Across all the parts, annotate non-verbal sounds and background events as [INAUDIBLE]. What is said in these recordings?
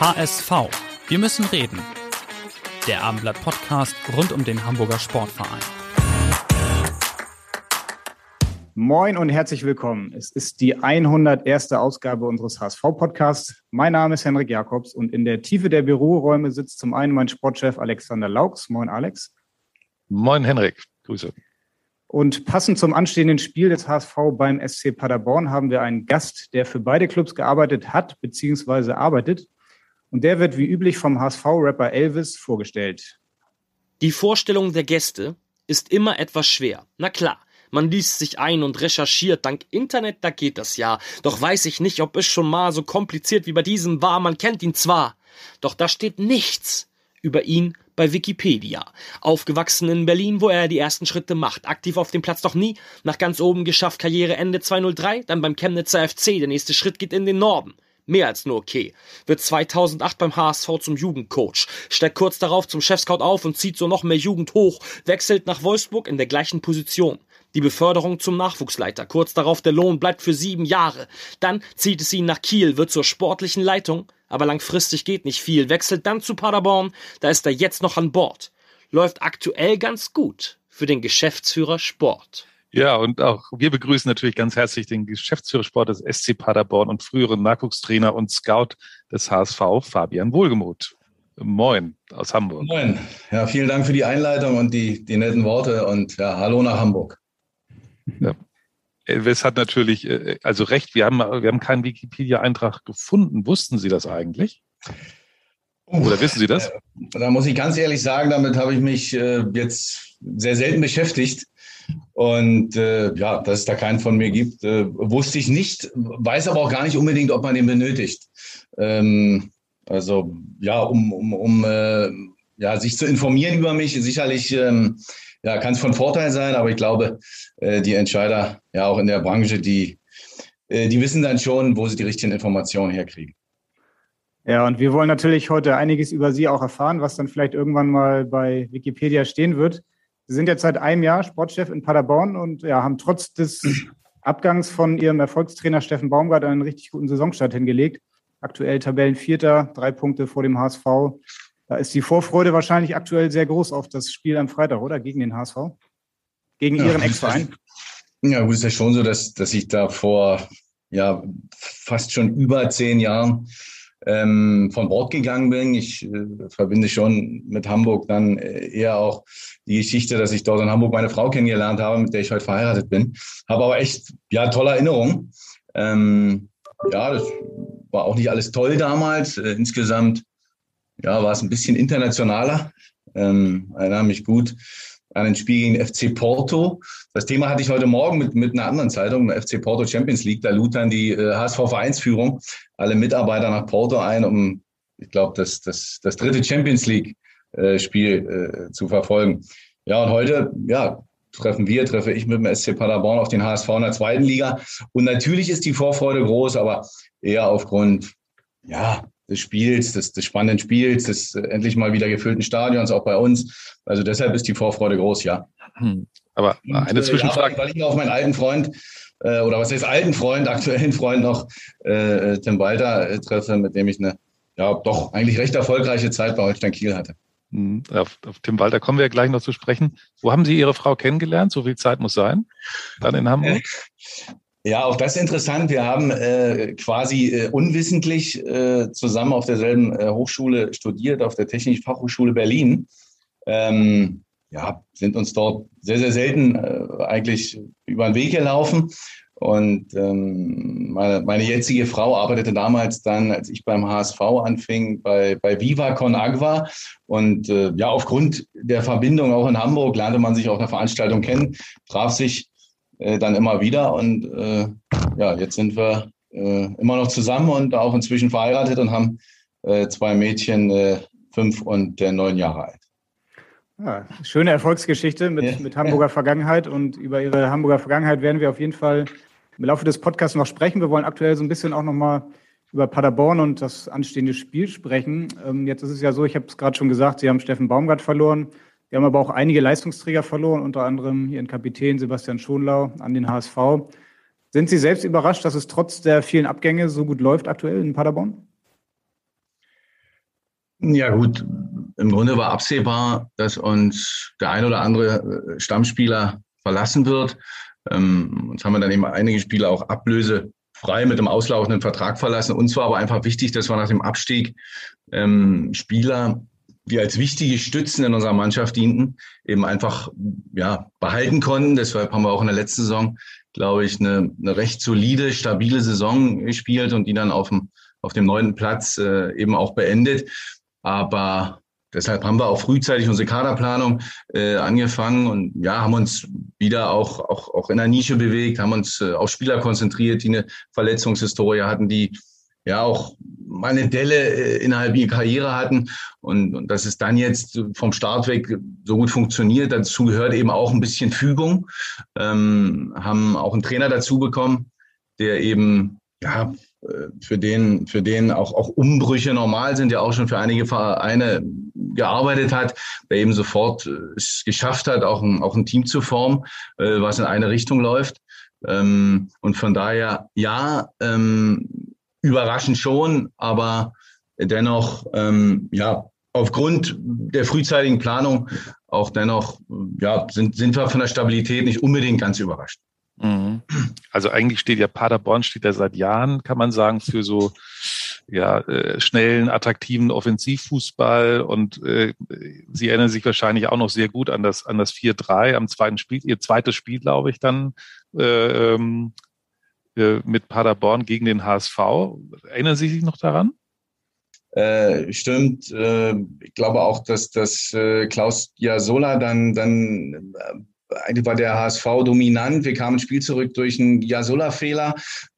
HSV. Wir müssen reden. Der Abendblatt Podcast rund um den Hamburger Sportverein. Moin und herzlich willkommen. Es ist die 101. Ausgabe unseres HSV-Podcasts. Mein Name ist Henrik Jakobs und in der Tiefe der Büroräume sitzt zum einen mein Sportchef Alexander Laux. Moin, Alex. Moin, Henrik. Grüße. Und passend zum anstehenden Spiel des HSV beim SC Paderborn haben wir einen Gast, der für beide Clubs gearbeitet hat bzw. arbeitet. Und der wird wie üblich vom HSV-Rapper Elvis vorgestellt. Die Vorstellung der Gäste ist immer etwas schwer. Na klar, man liest sich ein und recherchiert. Dank Internet, da geht das ja. Doch weiß ich nicht, ob es schon mal so kompliziert wie bei diesem war. Man kennt ihn zwar, doch da steht nichts über ihn bei Wikipedia. Aufgewachsen in Berlin, wo er die ersten Schritte macht. Aktiv auf dem Platz doch nie. Nach ganz oben geschafft, Karriere Ende 203. Dann beim Chemnitzer FC. Der nächste Schritt geht in den Norden mehr als nur okay. Wird 2008 beim HSV zum Jugendcoach, steckt kurz darauf zum Chefscout auf und zieht so noch mehr Jugend hoch, wechselt nach Wolfsburg in der gleichen Position. Die Beförderung zum Nachwuchsleiter, kurz darauf der Lohn bleibt für sieben Jahre. Dann zieht es ihn nach Kiel, wird zur sportlichen Leitung, aber langfristig geht nicht viel, wechselt dann zu Paderborn, da ist er jetzt noch an Bord. Läuft aktuell ganz gut für den Geschäftsführer Sport. Ja, und auch wir begrüßen natürlich ganz herzlich den Geschäftsführer Sport des SC Paderborn und früheren Nachwuchstrainer und Scout des HSV, Fabian Wohlgemuth. Moin aus Hamburg. Moin. Ja, vielen Dank für die Einleitung und die, die netten Worte und ja, hallo nach Hamburg. Ja. Elvis hat natürlich, äh, also recht, wir haben, wir haben keinen Wikipedia-Eintrag gefunden. Wussten Sie das eigentlich? Oder wissen Sie das? Da muss ich ganz ehrlich sagen, damit habe ich mich äh, jetzt sehr selten beschäftigt. Und äh, ja, dass es da keinen von mir gibt, äh, wusste ich nicht, weiß aber auch gar nicht unbedingt, ob man den benötigt. Ähm, also ja, um, um, um äh, ja, sich zu informieren über mich, sicherlich ähm, ja, kann es von Vorteil sein, aber ich glaube, äh, die Entscheider ja auch in der Branche, die, äh, die wissen dann schon, wo sie die richtigen Informationen herkriegen. Ja, und wir wollen natürlich heute einiges über Sie auch erfahren, was dann vielleicht irgendwann mal bei Wikipedia stehen wird. Sie sind jetzt seit einem Jahr Sportchef in Paderborn und ja, haben trotz des Abgangs von Ihrem Erfolgstrainer Steffen Baumgart einen richtig guten Saisonstart hingelegt. Aktuell Tabellenvierter, drei Punkte vor dem HSV. Da ist die Vorfreude wahrscheinlich aktuell sehr groß auf das Spiel am Freitag, oder? Gegen den HSV? Gegen ja, Ihren Ex-Verein? Ja, gut, ist ja schon so, dass, dass ich da vor ja, fast schon über zehn Jahren ähm, von Bord gegangen bin. Ich äh, verbinde schon mit Hamburg dann äh, eher auch die Geschichte, dass ich dort in Hamburg meine Frau kennengelernt habe, mit der ich heute verheiratet bin. Habe aber echt, ja, tolle Erinnerungen. Ähm, ja, das war auch nicht alles toll damals. Äh, insgesamt, ja, war es ein bisschen internationaler. Ähm, erinnere mich gut an ein Spiel gegen FC Porto. Das Thema hatte ich heute Morgen mit, mit einer anderen Zeitung, FC Porto Champions League. Da lud dann die äh, HSV-Vereinsführung alle Mitarbeiter nach Porto ein, um, ich glaube, das, das, das dritte Champions League-Spiel äh, äh, zu verfolgen. Ja, und heute, ja, treffen wir, treffe ich mit dem SC Paderborn auf den HSV in der zweiten Liga. Und natürlich ist die Vorfreude groß, aber eher aufgrund, ja, des Spiels, des, des spannenden Spiels, des äh, endlich mal wieder gefüllten Stadions, auch bei uns. Also deshalb ist die Vorfreude groß, ja. Hm. Aber eine Zwischenfrage. Ja, weil ich auf meinen alten Freund, äh, oder was heißt alten Freund, aktuellen Freund noch, äh, äh, Tim Walter äh, treffe, mit dem ich eine, ja, doch eigentlich recht erfolgreiche Zeit bei Holstein Kiel hatte. Hm. Auf, auf Tim Walter kommen wir gleich noch zu sprechen. Wo haben Sie Ihre Frau kennengelernt? So viel Zeit muss sein. Dann in Hamburg? [LAUGHS] Ja, auch das ist interessant. Wir haben äh, quasi äh, unwissentlich äh, zusammen auf derselben äh, Hochschule studiert, auf der Technischen Fachhochschule Berlin. Ähm, ja, sind uns dort sehr, sehr selten äh, eigentlich über den Weg gelaufen. Und ähm, meine, meine jetzige Frau arbeitete damals dann, als ich beim HSV anfing, bei, bei Viva Con Agua. Und äh, ja, aufgrund der Verbindung auch in Hamburg lernte man sich auf einer Veranstaltung kennen, traf sich äh, dann immer wieder. Und äh, ja, jetzt sind wir äh, immer noch zusammen und auch inzwischen verheiratet und haben äh, zwei Mädchen, fünf und neun Jahre alt. Ja, schöne Erfolgsgeschichte mit, ja. mit Hamburger Vergangenheit und über Ihre Hamburger Vergangenheit werden wir auf jeden Fall im Laufe des Podcasts noch sprechen. Wir wollen aktuell so ein bisschen auch nochmal über Paderborn und das anstehende Spiel sprechen. Ähm, jetzt ist es ja so, ich habe es gerade schon gesagt, Sie haben Steffen Baumgart verloren. Wir haben aber auch einige Leistungsträger verloren, unter anderem Ihren Kapitän Sebastian Schonlau an den HSV. Sind Sie selbst überrascht, dass es trotz der vielen Abgänge so gut läuft aktuell in Paderborn? Ja gut, im Grunde war absehbar, dass uns der ein oder andere äh, Stammspieler verlassen wird. Ähm, uns haben wir dann eben einige Spieler auch ablösefrei mit dem auslaufenden Vertrag verlassen. Uns war aber einfach wichtig, dass wir nach dem Abstieg ähm, Spieler, die als wichtige Stützen in unserer Mannschaft dienten, eben einfach ja, behalten konnten. Deshalb haben wir auch in der letzten Saison, glaube ich, eine, eine recht solide, stabile Saison gespielt und die dann auf dem, auf dem neunten Platz äh, eben auch beendet. Aber deshalb haben wir auch frühzeitig unsere Kaderplanung äh, angefangen und ja, haben uns wieder auch, auch, auch in der Nische bewegt, haben uns äh, auf Spieler konzentriert, die eine Verletzungshistorie hatten, die ja auch mal eine Delle äh, innerhalb ihrer Karriere hatten. Und, und dass es dann jetzt vom Start weg so gut funktioniert, dazu gehört eben auch ein bisschen Fügung. Ähm, haben auch einen Trainer dazu bekommen, der eben ja, äh, für den, für den auch, auch Umbrüche normal sind, der auch schon für einige Vereine gearbeitet hat, der eben sofort äh, es geschafft hat, auch ein, auch ein Team zu formen, was in eine Richtung läuft. Ähm, und von daher, ja, ähm, überraschend schon, aber dennoch, ähm, ja, aufgrund der frühzeitigen Planung auch dennoch, ja, sind, sind wir von der Stabilität nicht unbedingt ganz überrascht. Mhm. Also eigentlich steht ja Paderborn steht ja seit Jahren, kann man sagen, für so ja, äh, schnellen, attraktiven Offensivfußball und äh, Sie erinnern sich wahrscheinlich auch noch sehr gut an das an das 4-3 am zweiten Spiel, Ihr zweites Spiel, glaube ich, dann äh, ähm, äh, mit Paderborn gegen den HSV. Erinnern Sie sich noch daran? Äh, stimmt. Äh, ich glaube auch, dass, dass äh, Klaus Jasola dann, dann äh, eigentlich war der HSV dominant. Wir kamen ins Spiel zurück durch einen Jasola-Fehler.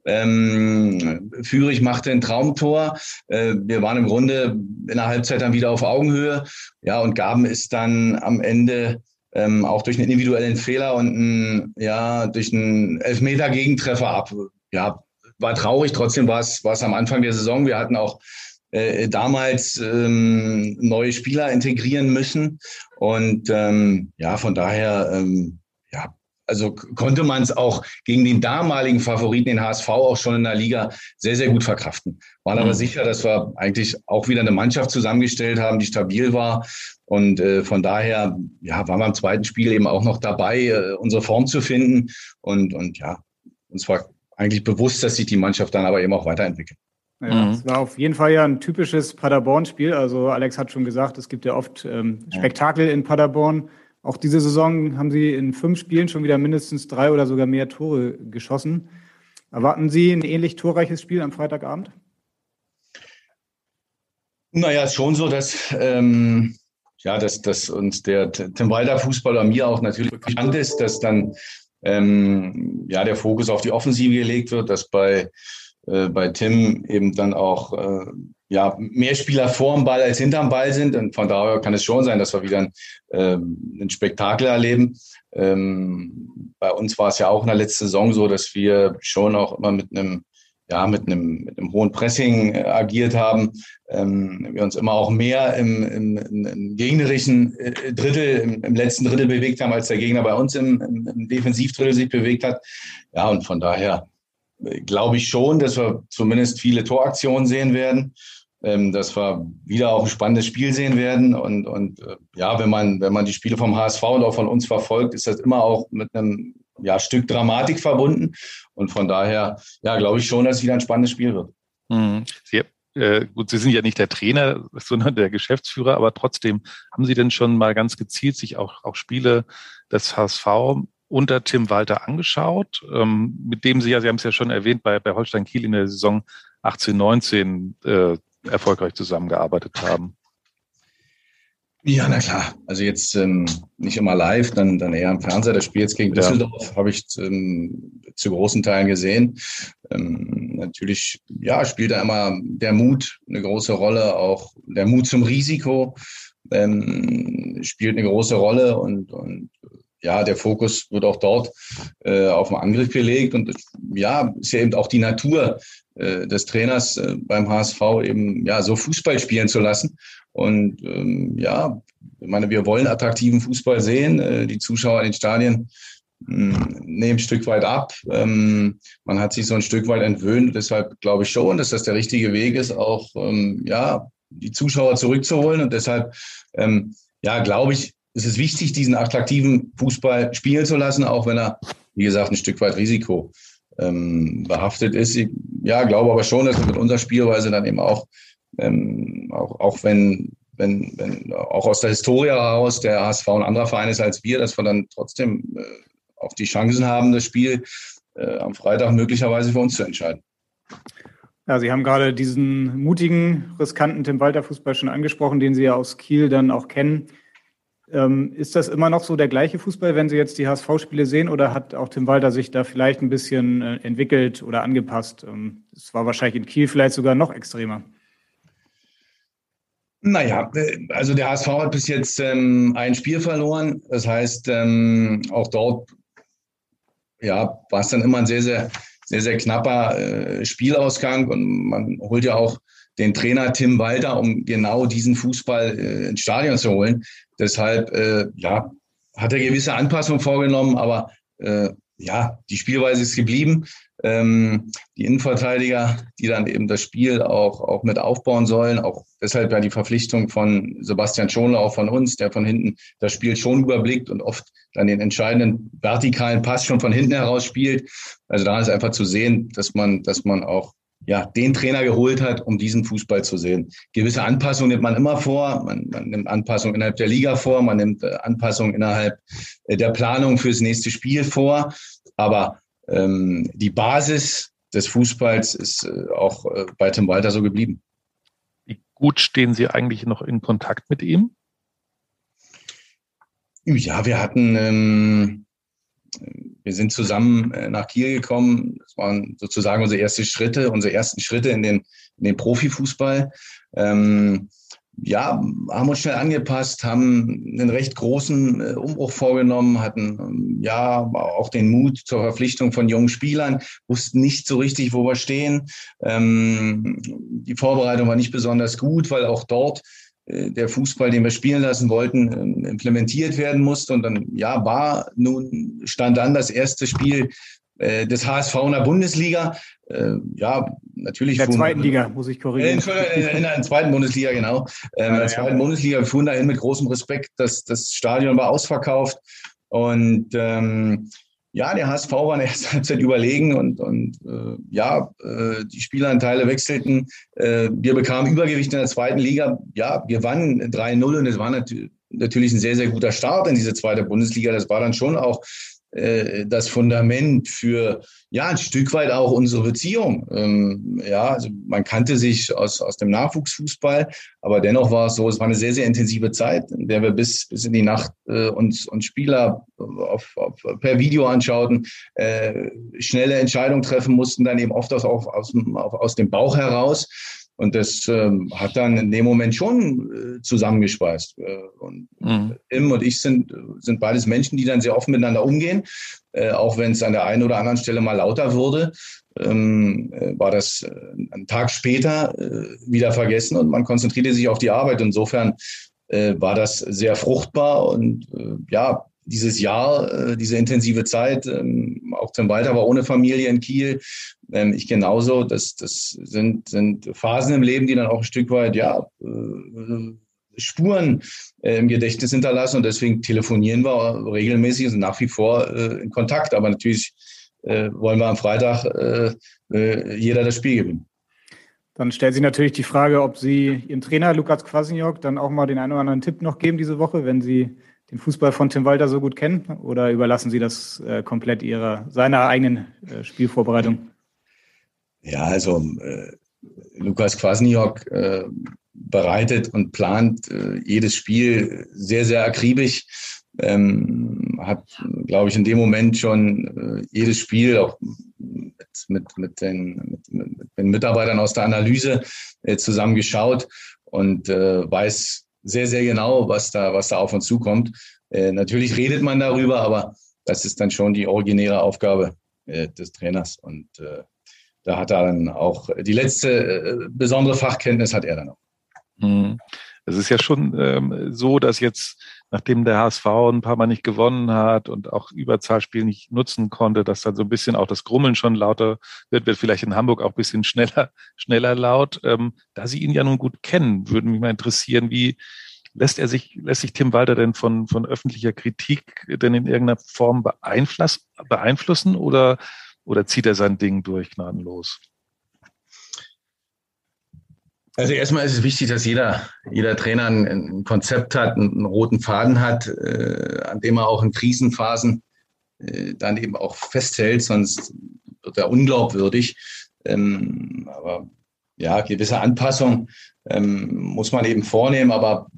Ähm, Fürich machte ein Traumtor. Äh, wir waren im Grunde in der Halbzeit dann wieder auf Augenhöhe. Ja, und gaben es dann am Ende ähm, auch durch einen individuellen Fehler und ein, ja, durch einen Elfmeter-Gegentreffer ab. Ja, war traurig. Trotzdem war es, am Anfang der Saison. Wir hatten auch äh, damals ähm, neue Spieler integrieren müssen. Und ähm, ja, von daher, ähm, also konnte man es auch gegen den damaligen Favoriten, den HSV, auch schon in der Liga sehr, sehr gut verkraften. Waren aber mhm. sicher, dass wir eigentlich auch wieder eine Mannschaft zusammengestellt haben, die stabil war. Und äh, von daher ja, waren wir im zweiten Spiel eben auch noch dabei, äh, unsere Form zu finden. Und, und ja, uns war eigentlich bewusst, dass sich die Mannschaft dann aber eben auch weiterentwickelt. Ja, mhm. es war auf jeden Fall ja ein typisches Paderborn-Spiel. Also Alex hat schon gesagt, es gibt ja oft ähm, Spektakel in Paderborn. Auch diese Saison haben sie in fünf Spielen schon wieder mindestens drei oder sogar mehr Tore geschossen. Erwarten Sie ein ähnlich torreiches Spiel am Freitagabend? Naja, ist schon so, dass, ähm, ja, dass, dass uns der Tim Walder Fußballer mir auch natürlich bekannt ist, dass dann ähm, ja, der Fokus auf die Offensive gelegt wird, dass bei äh, bei Tim eben dann auch äh, ja, mehr Spieler vor dem Ball als hinterm Ball sind. Und von daher kann es schon sein, dass wir wieder ein, ähm, ein Spektakel erleben. Ähm, bei uns war es ja auch in der letzten Saison so, dass wir schon auch immer mit einem ja, mit einem, mit einem hohen Pressing äh, agiert haben. Ähm, wir uns immer auch mehr im, im, im gegnerischen äh, Drittel, im, im, letzten Drittel bewegt haben, als der Gegner bei uns im, Defensivdrittel sich bewegt hat. Ja, und von daher glaube ich schon, dass wir zumindest viele Toraktionen sehen werden, ähm, dass wir wieder auch ein spannendes Spiel sehen werden. Und, und äh, ja, wenn man, wenn man die Spiele vom HSV und auch von uns verfolgt, ist das immer auch mit einem ja, Stück Dramatik verbunden. Und von daher, ja, glaube ich schon, dass es wieder ein spannendes Spiel wird. Mhm. Sie, äh, gut, Sie sind ja nicht der Trainer, [LAUGHS] sondern der Geschäftsführer, aber trotzdem, haben Sie denn schon mal ganz gezielt sich auch, auch Spiele des HSV unter Tim Walter angeschaut, ähm, mit dem Sie ja, Sie haben es ja schon erwähnt, bei, bei Holstein Kiel in der Saison 18, 19 äh, erfolgreich zusammengearbeitet haben. Ja, na klar. Also jetzt ähm, nicht immer live, dann, dann eher am Fernseher. Das Spiel jetzt gegen Düsseldorf ja. habe ich ähm, zu großen Teilen gesehen. Ähm, natürlich, ja, spielt da immer der Mut eine große Rolle, auch der Mut zum Risiko ähm, spielt eine große Rolle und, und ja, der Fokus wird auch dort äh, auf den Angriff gelegt und ja, ist ja eben auch die Natur äh, des Trainers äh, beim HSV eben ja so Fußball spielen zu lassen und ähm, ja, ich meine, wir wollen attraktiven Fußball sehen. Äh, die Zuschauer in den Stadien hm, nehmen ein Stück weit ab. Ähm, man hat sich so ein Stück weit entwöhnt. Deshalb glaube ich schon, dass das der richtige Weg ist, auch ähm, ja, die Zuschauer zurückzuholen. Und deshalb ähm, ja, glaube ich, ist es wichtig, diesen attraktiven Fußball spielen zu lassen, auch wenn er, wie gesagt, ein Stück weit Risiko ähm, behaftet ist. Ich, ja, glaube aber schon, dass wir mit unserer Spielweise dann eben auch ähm, auch, auch wenn, wenn, wenn auch aus der Historie heraus der HSV ein anderer Verein ist als wir, dass wir dann trotzdem äh, auch die Chancen haben, das Spiel äh, am Freitag möglicherweise für uns zu entscheiden. Ja, Sie haben gerade diesen mutigen, riskanten Tim Walter Fußball schon angesprochen, den Sie ja aus Kiel dann auch kennen. Ähm, ist das immer noch so der gleiche Fußball, wenn Sie jetzt die HSV-Spiele sehen, oder hat auch Tim Walter sich da vielleicht ein bisschen äh, entwickelt oder angepasst? Ähm, es ähm, war wahrscheinlich in Kiel vielleicht sogar noch extremer. Naja, äh, also der HSV hat bis jetzt ähm, ein Spiel verloren. Das heißt, ähm, auch dort ja, war es dann immer ein sehr, sehr, sehr, sehr knapper äh, Spielausgang. Und man holt ja auch den Trainer Tim Walter, um genau diesen Fußball äh, ins Stadion zu holen. Deshalb, äh, ja, hat er gewisse Anpassungen vorgenommen, aber äh, ja, die Spielweise ist geblieben ähm, die Innenverteidiger, die dann eben das Spiel auch, auch mit aufbauen sollen. Auch deshalb ja die Verpflichtung von Sebastian Schonler, auch von uns, der von hinten das Spiel schon überblickt und oft dann den entscheidenden vertikalen Pass schon von hinten heraus spielt. Also da ist einfach zu sehen, dass man, dass man auch ja, den Trainer geholt hat, um diesen Fußball zu sehen. Gewisse Anpassungen nimmt man immer vor. Man, man nimmt Anpassungen innerhalb der Liga vor, man nimmt äh, Anpassungen innerhalb äh, der Planung fürs nächste Spiel vor. Aber ähm, die Basis des Fußballs ist äh, auch äh, bei Tim Walter so geblieben. Wie gut stehen Sie eigentlich noch in Kontakt mit ihm? Ja, wir hatten, ähm, wir sind zusammen äh, nach Kiel gekommen. Das waren sozusagen unsere ersten Schritte, unsere ersten Schritte in den, in den Profifußball. Ähm, ja, haben uns schnell angepasst, haben einen recht großen äh, Umbruch vorgenommen, hatten ähm, ja auch den Mut zur Verpflichtung von jungen Spielern, wussten nicht so richtig, wo wir stehen. Ähm, die Vorbereitung war nicht besonders gut, weil auch dort der Fußball, den wir spielen lassen wollten, ähm, implementiert werden musste. Und dann, ja, war nun, stand an das erste Spiel äh, des HSV in der Bundesliga. Äh, ja, natürlich. In der zweiten Liga, muss ich korrigieren. In, in der zweiten Bundesliga, genau. Ähm, in der zweiten ja. Bundesliga, wir fuhren dahin mit großem Respekt. Das, das Stadion war ausverkauft. Und ähm, ja, der HSV war in der ersten Halbzeit überlegen und, und äh, ja, äh, die Spielanteile wechselten. Äh, wir bekamen Übergewicht in der zweiten Liga. Ja, wir gewannen 3-0 und es war natürlich natürlich ein sehr, sehr guter Start in diese zweite Bundesliga. Das war dann schon auch äh, das Fundament für ja ein Stück weit auch unsere Beziehung. Ähm, ja, also man kannte sich aus, aus dem Nachwuchsfußball, aber dennoch war es so, es war eine sehr, sehr intensive Zeit, in der wir bis, bis in die Nacht äh, uns, uns Spieler auf, auf, per Video anschauten, äh, schnelle Entscheidungen treffen mussten, dann eben oft aus, aus, aus, aus dem Bauch heraus. Und das ähm, hat dann in dem Moment schon äh, zusammengeschweißt. Äh, und mhm. Im und ich sind, sind beides Menschen, die dann sehr offen miteinander umgehen. Äh, auch wenn es an der einen oder anderen Stelle mal lauter wurde, ähm, äh, war das äh, einen Tag später äh, wieder vergessen und man konzentrierte sich auf die Arbeit. Insofern war das sehr fruchtbar und ja, dieses Jahr, äh, diese intensive Zeit, ähm, auch zum Walter war ohne Familie in Kiel. Ähm, ich genauso. Das, das sind, sind Phasen im Leben, die dann auch ein Stück weit, ja, äh, Spuren äh, im Gedächtnis hinterlassen. Und deswegen telefonieren wir regelmäßig und sind nach wie vor in Kontakt. Aber natürlich wollen wir am Freitag jeder das Spiel gewinnen. Dann stellt sich natürlich die Frage, ob Sie Ihrem Trainer Lukas Kwasniok dann auch mal den einen oder anderen Tipp noch geben diese Woche, wenn Sie den Fußball von Tim Walter so gut kennen oder überlassen Sie das äh, komplett Ihrer, seiner eigenen äh, Spielvorbereitung? Ja, also äh, Lukas Kwasniok, äh, bereitet und plant äh, jedes Spiel sehr, sehr akribisch. Ähm, hat, glaube ich, in dem Moment schon äh, jedes Spiel auch mit, mit, mit, den, mit, mit den Mitarbeitern aus der Analyse zusammengeschaut und weiß sehr, sehr genau, was da, was da auf uns zukommt. Äh, natürlich redet man darüber, aber das ist dann schon die originäre Aufgabe äh, des Trainers. Und äh, da hat er dann auch die letzte äh, besondere Fachkenntnis hat er dann auch. Mhm. Es ist ja schon ähm, so, dass jetzt, nachdem der HSV ein paar Mal nicht gewonnen hat und auch Überzahlspiel nicht nutzen konnte, dass dann so ein bisschen auch das Grummeln schon lauter wird, wird vielleicht in Hamburg auch ein bisschen schneller, [LAUGHS] schneller laut. Ähm, da Sie ihn ja nun gut kennen, würde mich mal interessieren, wie lässt er sich, lässt sich Tim Walter denn von, von öffentlicher Kritik denn in irgendeiner Form beeinflussen oder, oder zieht er sein Ding durch gnadenlos? Also erstmal ist es wichtig, dass jeder, jeder Trainer ein, ein Konzept hat, einen, einen, roten Faden hat, äh, an dem er auch in Krisenphasen äh, dann eben auch festhält, sonst wird er unglaubwürdig. Ähm, aber ja, gewisse Anpassung ähm, muss man eben vornehmen, aber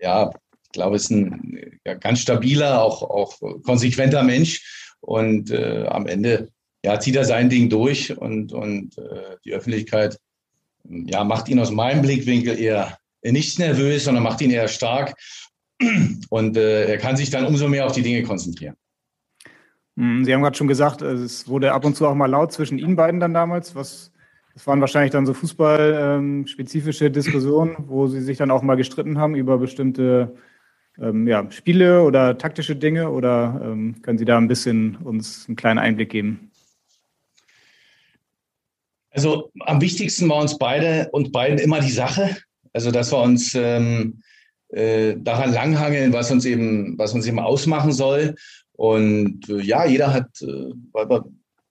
ja, ich glaube, es ist ein ja, ganz stabiler, auch, auch konsequenter Mensch und äh, am Ende ja, zieht er sein Ding durch und, und äh, die Öffentlichkeit ja, macht ihn aus meinem Blickwinkel eher nicht nervös, sondern macht ihn eher stark. Und äh, er kann sich dann umso mehr auf die Dinge konzentrieren. Hm, Sie haben gerade schon gesagt, es wurde ab und zu auch mal laut zwischen Ihnen beiden dann damals. Was, das waren wahrscheinlich dann so fußballspezifische ähm, Diskussionen, wo Sie sich dann auch mal gestritten haben über bestimmte ähm, ja, Spiele oder taktische Dinge. Oder ähm, können Sie da ein bisschen uns einen kleinen Einblick geben? Also am wichtigsten war uns beide und beiden immer die Sache. Also dass wir uns ähm, äh, daran langhangeln, was uns eben, was uns eben ausmachen soll. Und äh, ja, jeder hat, äh, weil wir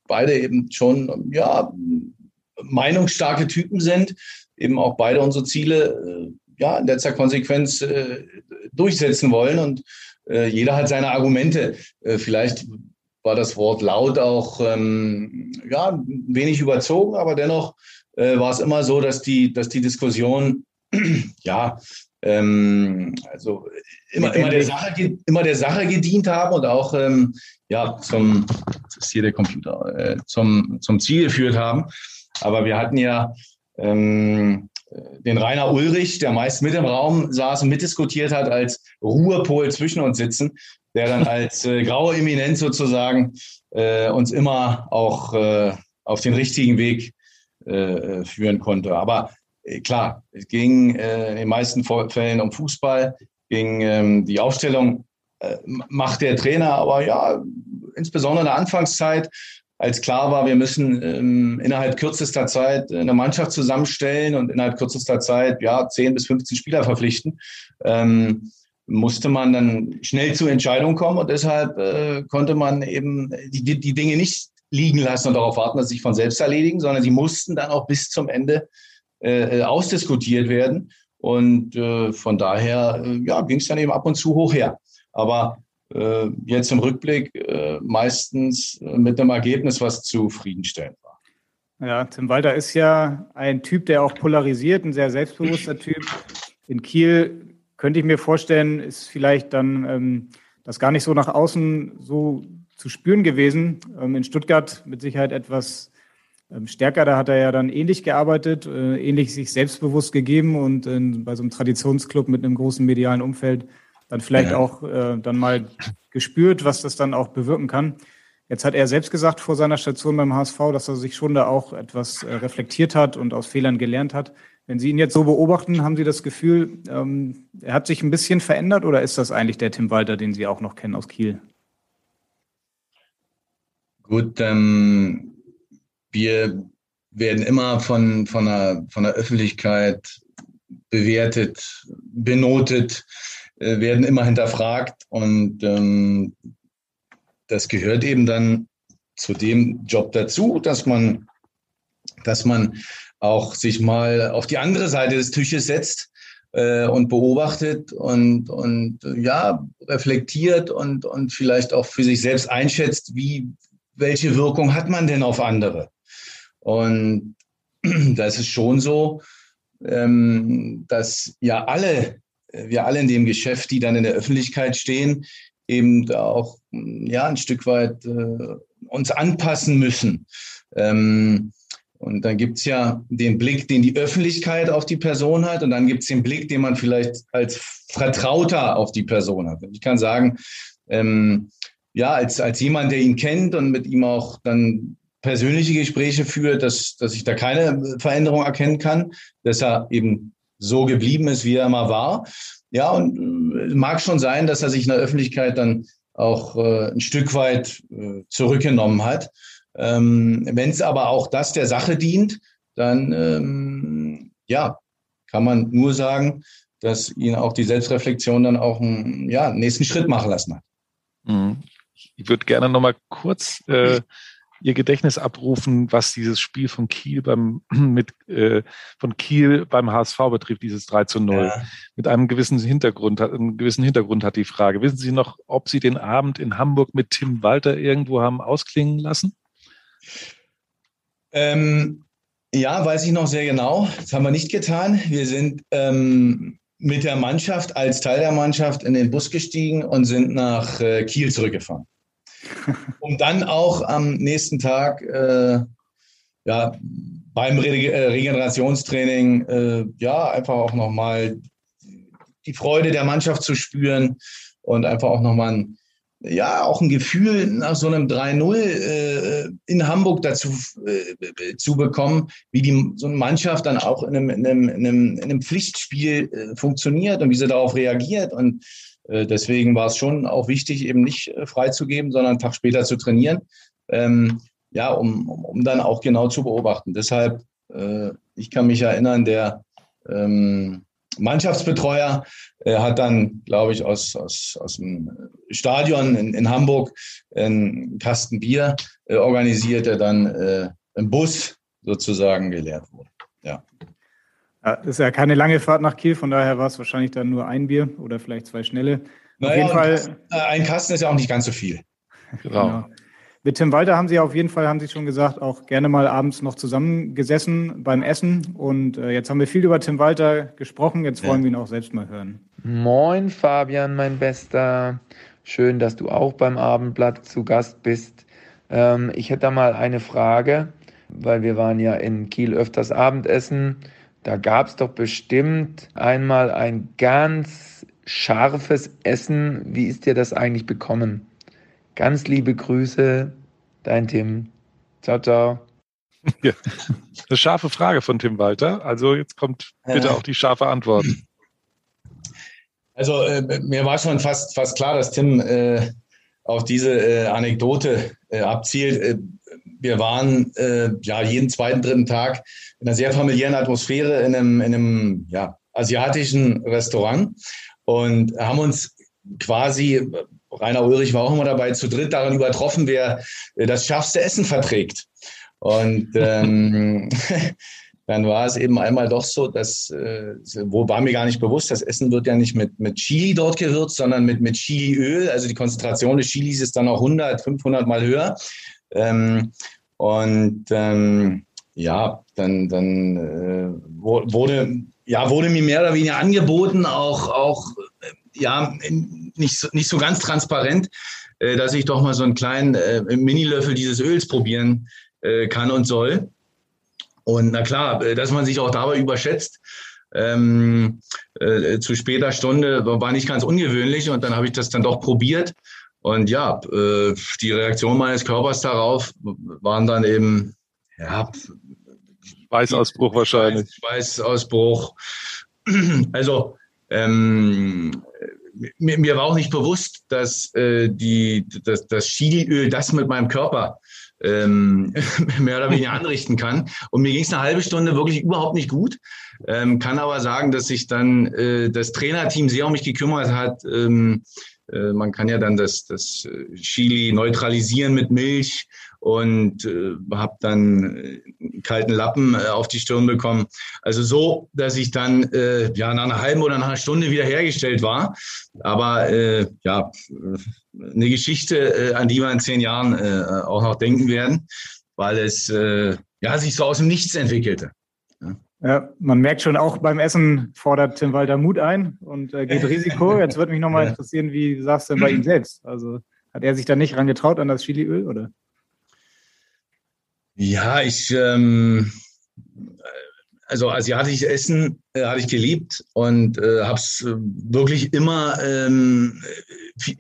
beide eben schon ja meinungsstarke Typen sind, eben auch beide unsere Ziele äh, ja in letzter Konsequenz äh, durchsetzen wollen. Und äh, jeder hat seine Argumente. vielleicht war das Wort laut auch ähm, ja, wenig überzogen, aber dennoch äh, war es immer so, dass die, dass die Diskussion [CLEARS THROAT] ja ähm, also immer, immer, der Sache, immer der Sache gedient haben und auch ähm, ja, zum, ist hier der Computer, äh, zum, zum Ziel geführt haben. Aber wir hatten ja ähm, den Rainer Ulrich, der meist mit im Raum saß und mitdiskutiert hat, als Ruhepol zwischen uns sitzen der dann als äh, graue Eminenz sozusagen äh, uns immer auch äh, auf den richtigen Weg äh, führen konnte. Aber äh, klar, es ging äh, in den meisten Fällen um Fußball, ging ähm, die Aufstellung äh, macht der Trainer, aber ja, insbesondere in der Anfangszeit, als klar war, wir müssen ähm, innerhalb kürzester Zeit eine Mannschaft zusammenstellen und innerhalb kürzester Zeit ja 10 bis 15 Spieler verpflichten. Ähm, musste man dann schnell zur Entscheidung kommen und deshalb äh, konnte man eben die, die Dinge nicht liegen lassen und darauf warten, dass sie sich von selbst erledigen, sondern sie mussten dann auch bis zum Ende äh, ausdiskutiert werden. Und äh, von daher äh, ja, ging es dann eben ab und zu hoch her. Aber äh, jetzt im Rückblick äh, meistens mit einem Ergebnis, was zufriedenstellend war. Ja, Tim Walter ist ja ein Typ, der auch polarisiert, ein sehr selbstbewusster Typ. In Kiel könnte ich mir vorstellen, ist vielleicht dann ähm, das gar nicht so nach außen so zu spüren gewesen. Ähm, in Stuttgart mit Sicherheit etwas ähm, stärker. Da hat er ja dann ähnlich gearbeitet, äh, ähnlich sich selbstbewusst gegeben und äh, bei so einem Traditionsclub mit einem großen medialen Umfeld dann vielleicht ja. auch äh, dann mal gespürt, was das dann auch bewirken kann. Jetzt hat er selbst gesagt vor seiner Station beim HSV, dass er sich schon da auch etwas äh, reflektiert hat und aus Fehlern gelernt hat. Wenn Sie ihn jetzt so beobachten, haben Sie das Gefühl, ähm, er hat sich ein bisschen verändert oder ist das eigentlich der Tim Walter, den Sie auch noch kennen aus Kiel? Gut, ähm, wir werden immer von, von, der, von der Öffentlichkeit bewertet, benotet, äh, werden immer hinterfragt und ähm, das gehört eben dann zu dem Job dazu, dass man, dass man auch sich mal auf die andere Seite des Tisches setzt äh, und beobachtet und, und ja, reflektiert und, und vielleicht auch für sich selbst einschätzt, wie, welche Wirkung hat man denn auf andere? Und [CLEARS THROAT] das ist schon so, ähm, dass ja alle, wir alle in dem Geschäft, die dann in der Öffentlichkeit stehen, eben auch ja ein Stück weit äh, uns anpassen müssen. Ähm, und dann gibt's ja den Blick, den die Öffentlichkeit auf die Person hat, und dann gibt's den Blick, den man vielleicht als Vertrauter auf die Person hat. Ich kann sagen, ähm, ja, als, als jemand, der ihn kennt und mit ihm auch dann persönliche Gespräche führt, dass, dass ich da keine Veränderung erkennen kann, dass er eben so geblieben ist, wie er immer war. Ja, und äh, mag schon sein, dass er sich in der Öffentlichkeit dann auch äh, ein Stück weit äh, zurückgenommen hat. Ähm, Wenn es aber auch das der Sache dient, dann ähm, ja, kann man nur sagen, dass ihn auch die Selbstreflexion dann auch einen ja, nächsten Schritt machen lassen hat. Mhm. Ich würde gerne noch mal kurz äh, Ihr Gedächtnis abrufen, was dieses Spiel von Kiel beim [CLEARS THROAT] mit äh, von Kiel beim HSV betrifft, dieses 3 zu 0. Ja. Mit einem gewissen Hintergrund, einen gewissen Hintergrund hat die Frage. Wissen Sie noch, ob Sie den Abend in Hamburg mit Tim Walter irgendwo haben ausklingen lassen? Ähm, ja, weiß ich noch sehr genau. Das haben wir nicht getan. Wir sind ähm, mit der Mannschaft, als Teil der Mannschaft, in den Bus gestiegen und sind nach äh, Kiel zurückgefahren. [LAUGHS] um dann auch am nächsten Tag äh, ja, beim Re äh, Regenerationstraining äh, ja einfach auch nochmal die Freude der Mannschaft zu spüren und einfach auch nochmal ein, ja, auch ein Gefühl nach so einem 3-0 äh, in Hamburg dazu äh, zu bekommen, wie die, so eine Mannschaft dann auch in einem, in einem, in einem, in einem Pflichtspiel äh, funktioniert und wie sie darauf reagiert. Und äh, deswegen war es schon auch wichtig, eben nicht äh, freizugeben, sondern einen Tag später zu trainieren. Ähm, ja, um, um, um dann auch genau zu beobachten. Deshalb, äh, ich kann mich erinnern, der ähm, Mannschaftsbetreuer äh, hat dann, glaube ich, aus, aus, aus dem Stadion in, in Hamburg einen Kasten Bier äh, organisiert, der dann äh, im Bus sozusagen geleert wurde. Ja. Ja, das ist ja keine lange Fahrt nach Kiel, von daher war es wahrscheinlich dann nur ein Bier oder vielleicht zwei schnelle. Naja, auf jeden Fall. Kasten, ein Kasten ist ja auch nicht ganz so viel. Genau. genau. Mit Tim Walter haben Sie auf jeden Fall, haben Sie schon gesagt, auch gerne mal abends noch zusammengesessen beim Essen. Und äh, jetzt haben wir viel über Tim Walter gesprochen. Jetzt wollen ja. wir ihn auch selbst mal hören. Moin, Fabian, mein Bester. Schön, dass du auch beim Abendblatt zu Gast bist. Ähm, ich hätte da mal eine Frage, weil wir waren ja in Kiel öfters Abendessen. Da gab es doch bestimmt einmal ein ganz scharfes Essen. Wie ist dir das eigentlich bekommen? Ganz liebe Grüße, dein Tim. Ciao, ciao. [LAUGHS] Ja, eine scharfe Frage von Tim Walter. Also jetzt kommt bitte auch die scharfe Antwort. Also äh, mir war schon fast, fast klar, dass Tim äh, auf diese äh, Anekdote äh, abzielt. Äh, wir waren äh, ja jeden zweiten, dritten Tag in einer sehr familiären Atmosphäre in einem, in einem ja, asiatischen Restaurant und haben uns quasi, Rainer Ulrich war auch immer dabei, zu dritt daran übertroffen, wer das schärfste Essen verträgt. Und ähm, [LAUGHS] dann war es eben einmal doch so, dass, äh, wo war mir gar nicht bewusst, das Essen wird ja nicht mit, mit Chili dort gewürzt, sondern mit, mit Chiliöl. Also die Konzentration des Chilis ist dann auch 100, 500 Mal höher. Ähm, und ähm, ja, dann, dann äh, wurde, ja, wurde mir mehr oder weniger angeboten, auch, auch äh, ja, nicht, so, nicht so ganz transparent, äh, dass ich doch mal so einen kleinen äh, Minilöffel dieses Öls probieren äh, kann und soll. Und na klar, äh, dass man sich auch dabei überschätzt, ähm, äh, zu später Stunde war nicht ganz ungewöhnlich und dann habe ich das dann doch probiert und ja, äh, die Reaktion meines Körpers darauf waren dann eben, ja, Schweißausbruch wahrscheinlich. Schweißausbruch. Also, ähm, mir, mir, war auch nicht bewusst, dass äh, die, dass, das Chiliöl das mit meinem Körper ähm, [LAUGHS] mehr oder weniger anrichten kann. Und mir ging es eine halbe Stunde wirklich überhaupt nicht gut. Ähm, kann aber sagen, dass sich dann äh, das Trainerteam sehr um mich gekümmert hat. Ähm, äh, man kann ja dann das, das äh, Chili neutralisieren mit Milch und äh, habe dann äh, einen kalten Lappen äh, auf die Stirn bekommen. Also so, dass ich dann äh, ja nach einer halben oder nach einer Stunde wieder hergestellt war. Aber äh, ja, eine Geschichte, äh, an die wir in zehn Jahren äh, auch noch denken werden, weil es äh, ja sich so aus dem Nichts entwickelte. Ja. Man merkt schon, auch beim Essen fordert Tim Walter Mut ein und äh, geht Risiko. [LAUGHS] Jetzt würde mich nochmal interessieren, wie sagst du denn bei ihm selbst? Also hat er sich da nicht rangetraut an das Chiliöl, oder? Ja, ich, ähm, also asiatisches Essen äh, hatte ich geliebt und äh, habe es äh, wirklich immer ähm,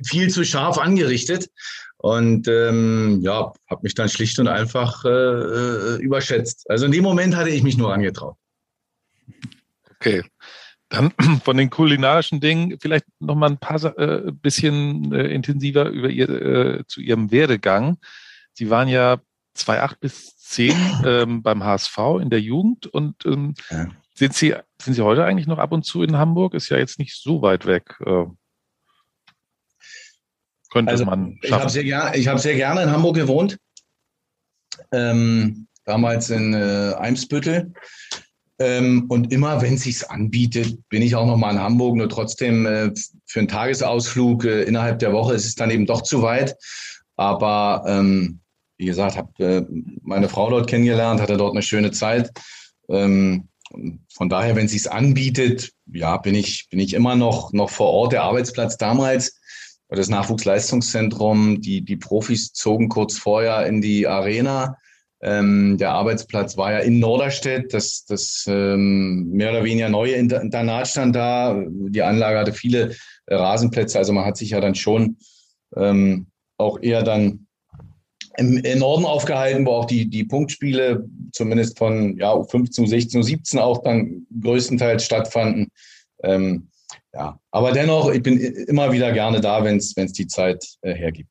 viel zu scharf angerichtet und ähm, ja, habe mich dann schlicht und einfach äh, äh, überschätzt. Also in dem Moment hatte ich mich nur angetraut. Okay. Dann [CLEARS THROAT] von den kulinarischen Dingen vielleicht noch mal ein paar äh, bisschen äh, intensiver über ihr äh, zu ihrem Werdegang. Sie waren ja 2008 bis 10 [CLEARS THROAT] ähm, beim HSV in der Jugend und ähm, ja. sind Sie sind Sie heute eigentlich noch ab und zu in Hamburg? Ist ja jetzt nicht so weit weg. Äh, könnte also, man schaffen. Ich habe sehr, ger hab sehr gerne in Hamburg gewohnt. Ähm, damals in äh, Eimsbüttel. Ähm, und immer, wenn es sich anbietet, bin ich auch noch mal in Hamburg. Nur trotzdem äh, für einen Tagesausflug äh, innerhalb der Woche ist es dann eben doch zu weit. Aber ähm, wie gesagt, habe äh, meine Frau dort kennengelernt, hatte dort eine schöne Zeit. Ähm, von daher, wenn es sich anbietet, ja, bin ich, bin ich immer noch, noch vor Ort. Der Arbeitsplatz damals, das Nachwuchsleistungszentrum, die, die Profis zogen kurz vorher in die Arena. Ähm, der Arbeitsplatz war ja in Norderstedt, das, das ähm, mehr oder weniger neue Internat stand da. Die Anlage hatte viele Rasenplätze, also man hat sich ja dann schon ähm, auch eher dann im, im Norden aufgehalten, wo auch die, die Punktspiele zumindest von ja, 15, 16, 17 auch dann größtenteils stattfanden. Ähm, ja, aber dennoch, ich bin immer wieder gerne da, wenn es die Zeit äh, hergibt.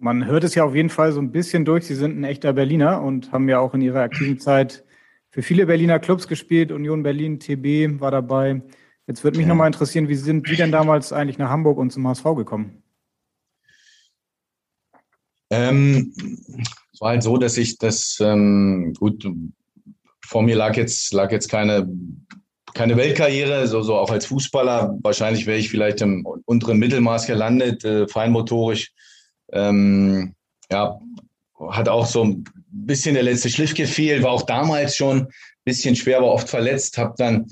Man hört es ja auf jeden Fall so ein bisschen durch. Sie sind ein echter Berliner und haben ja auch in Ihrer aktiven Zeit für viele Berliner Clubs gespielt. Union Berlin, TB war dabei. Jetzt würde mich ja. nochmal interessieren, wie sind Sie denn damals eigentlich nach Hamburg und zum HSV gekommen? Ähm, es war halt so, dass ich das, ähm, gut, vor mir lag jetzt, lag jetzt keine, keine Weltkarriere, so, so auch als Fußballer. Wahrscheinlich wäre ich vielleicht im unteren Mittelmaß gelandet, äh, feinmotorisch. Ähm, ja, hat auch so ein bisschen der letzte Schliff gefehlt, war auch damals schon ein bisschen schwer, aber oft verletzt, habe dann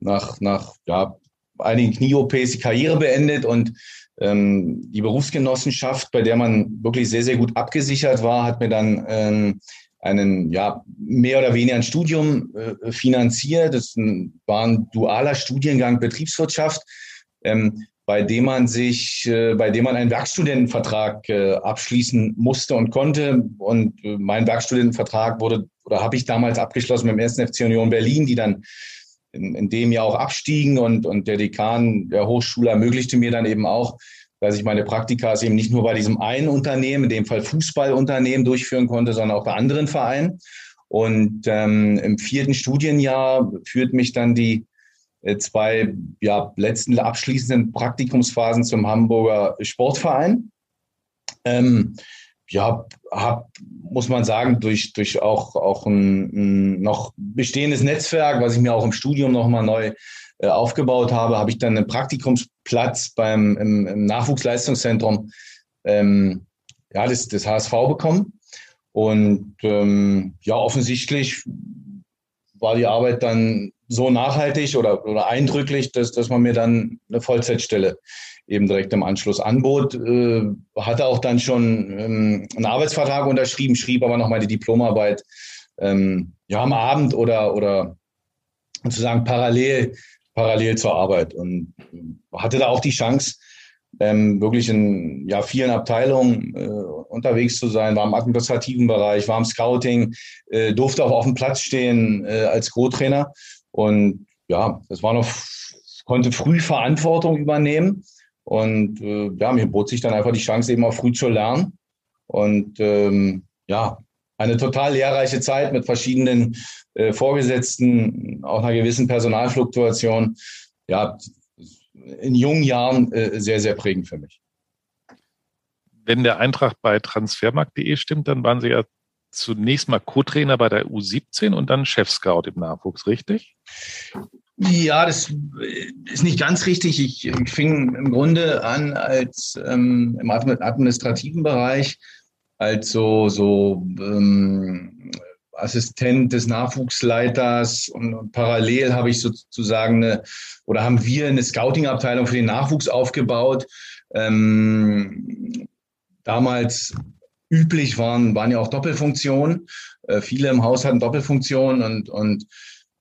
nach, nach ja, einigen Knie-OPs die Karriere beendet und ähm, die Berufsgenossenschaft, bei der man wirklich sehr, sehr gut abgesichert war, hat mir dann ähm, einen, ja, mehr oder weniger ein Studium äh, finanziert. Das war ein dualer Studiengang Betriebswirtschaft, ähm, bei dem man sich, äh, bei dem man einen Werkstudentenvertrag äh, abschließen musste und konnte. Und äh, mein Werkstudentenvertrag wurde, oder habe ich damals abgeschlossen mit dem 1. FC Union Berlin, die dann in, in dem Jahr auch abstiegen und, und der Dekan der Hochschule ermöglichte mir dann eben auch, dass ich meine Praktika eben nicht nur bei diesem einen Unternehmen, in dem Fall Fußballunternehmen, durchführen konnte, sondern auch bei anderen Vereinen. Und ähm, im vierten Studienjahr führt mich dann die zwei ja, letzten abschließenden Praktikumsphasen zum Hamburger Sportverein. Ähm, ja, hab, muss man sagen, durch, durch auch, auch ein, ein noch bestehendes Netzwerk, was ich mir auch im Studium nochmal neu äh, aufgebaut habe, habe ich dann einen Praktikumsplatz beim im, im Nachwuchsleistungszentrum ähm, ja, des, des HSV bekommen. Und ähm, ja, offensichtlich war die Arbeit dann so nachhaltig oder, oder eindrücklich, dass, dass man mir dann eine Vollzeitstelle eben direkt im Anschluss anbot. Äh, hatte auch dann schon ähm, einen Arbeitsvertrag unterschrieben, schrieb aber nochmal die Diplomarbeit ähm, ja am Abend oder, oder sozusagen parallel, parallel zur Arbeit und hatte da auch die Chance, ähm, wirklich in ja, vielen Abteilungen äh, unterwegs zu sein, war im administrativen Bereich, war im Scouting, äh, durfte auch auf dem Platz stehen äh, als Co-Trainer und ja, das war noch, konnte früh Verantwortung übernehmen und äh, ja, mir bot sich dann einfach die Chance, eben auch früh zu lernen. Und ähm, ja, eine total lehrreiche Zeit mit verschiedenen äh, Vorgesetzten, auch einer gewissen Personalfluktuation. Ja, in jungen Jahren äh, sehr, sehr prägend für mich. Wenn der Eintrag bei transfermarkt.de stimmt, dann waren Sie ja zunächst mal Co-Trainer bei der U17 und dann Chef-Scout im Nachwuchs, richtig? Ja, das ist nicht ganz richtig. Ich, ich fing im Grunde an als ähm, im administrativen Bereich als so, so ähm, Assistent des Nachwuchsleiters und, und parallel habe ich sozusagen eine, oder haben wir eine Scouting-Abteilung für den Nachwuchs aufgebaut. Ähm, damals üblich waren, waren ja auch Doppelfunktionen. Äh, viele im Haus hatten Doppelfunktionen und, und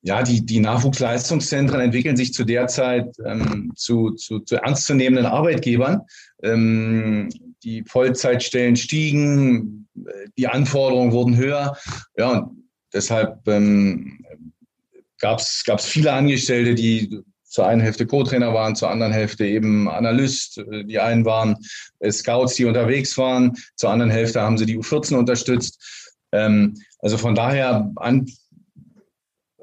ja, die, die Nachwuchsleistungszentren entwickeln sich zu der Zeit ähm, zu, zu, zu ernstzunehmenden Arbeitgebern. Ähm, die Vollzeitstellen stiegen, die Anforderungen wurden höher. Ja, und deshalb ähm, gab es viele Angestellte, die zur einen Hälfte Co-Trainer waren, zur anderen Hälfte eben Analyst. Die einen waren äh, Scouts, die unterwegs waren. Zur anderen Hälfte haben sie die U14 unterstützt. Ähm, also von daher an,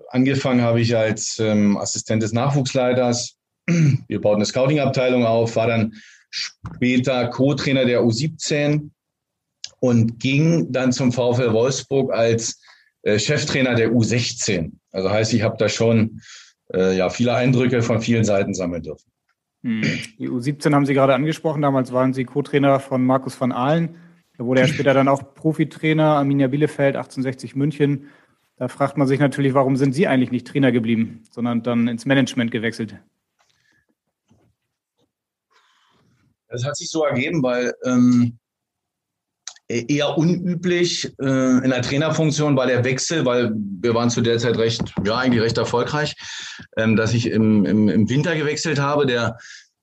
angefangen habe ich als ähm, Assistent des Nachwuchsleiters. Wir bauten eine Scouting-Abteilung auf, war dann später Co-Trainer der U17 und ging dann zum VfL Wolfsburg als äh, Cheftrainer der U16. Also heißt, ich habe da schon äh, ja, viele Eindrücke von vielen Seiten sammeln dürfen. Hm. Die U17 haben Sie gerade angesprochen. Damals waren Sie Co-Trainer von Markus van Ahlen. Da wurde er später dann auch Profitrainer, Arminia Bielefeld, 1860 München. Da fragt man sich natürlich, warum sind Sie eigentlich nicht Trainer geblieben, sondern dann ins Management gewechselt? Das hat sich so ergeben, weil ähm, äh, eher unüblich äh, in der Trainerfunktion war der Wechsel, weil wir waren zu der Zeit recht, ja, eigentlich recht erfolgreich, ähm, dass ich im, im, im Winter gewechselt habe. Der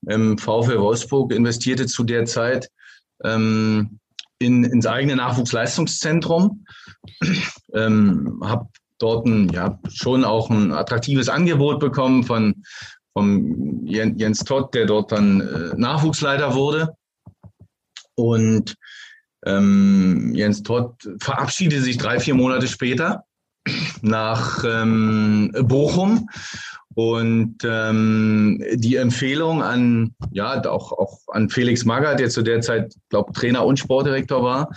ähm, VfL Wolfsburg investierte zu der Zeit ähm, in, ins eigene Nachwuchsleistungszentrum. [CLEARS THROAT] ähm, habe dort ein, ja, schon auch ein attraktives Angebot bekommen von, von Jens Todd, der dort dann äh, Nachwuchsleiter wurde. Und ähm, Jens Todd verabschiedete sich drei, vier Monate später nach ähm, Bochum. Und ähm, die Empfehlung an, ja, auch, auch an Felix Magath, der zu der Zeit, glaube Trainer und Sportdirektor war,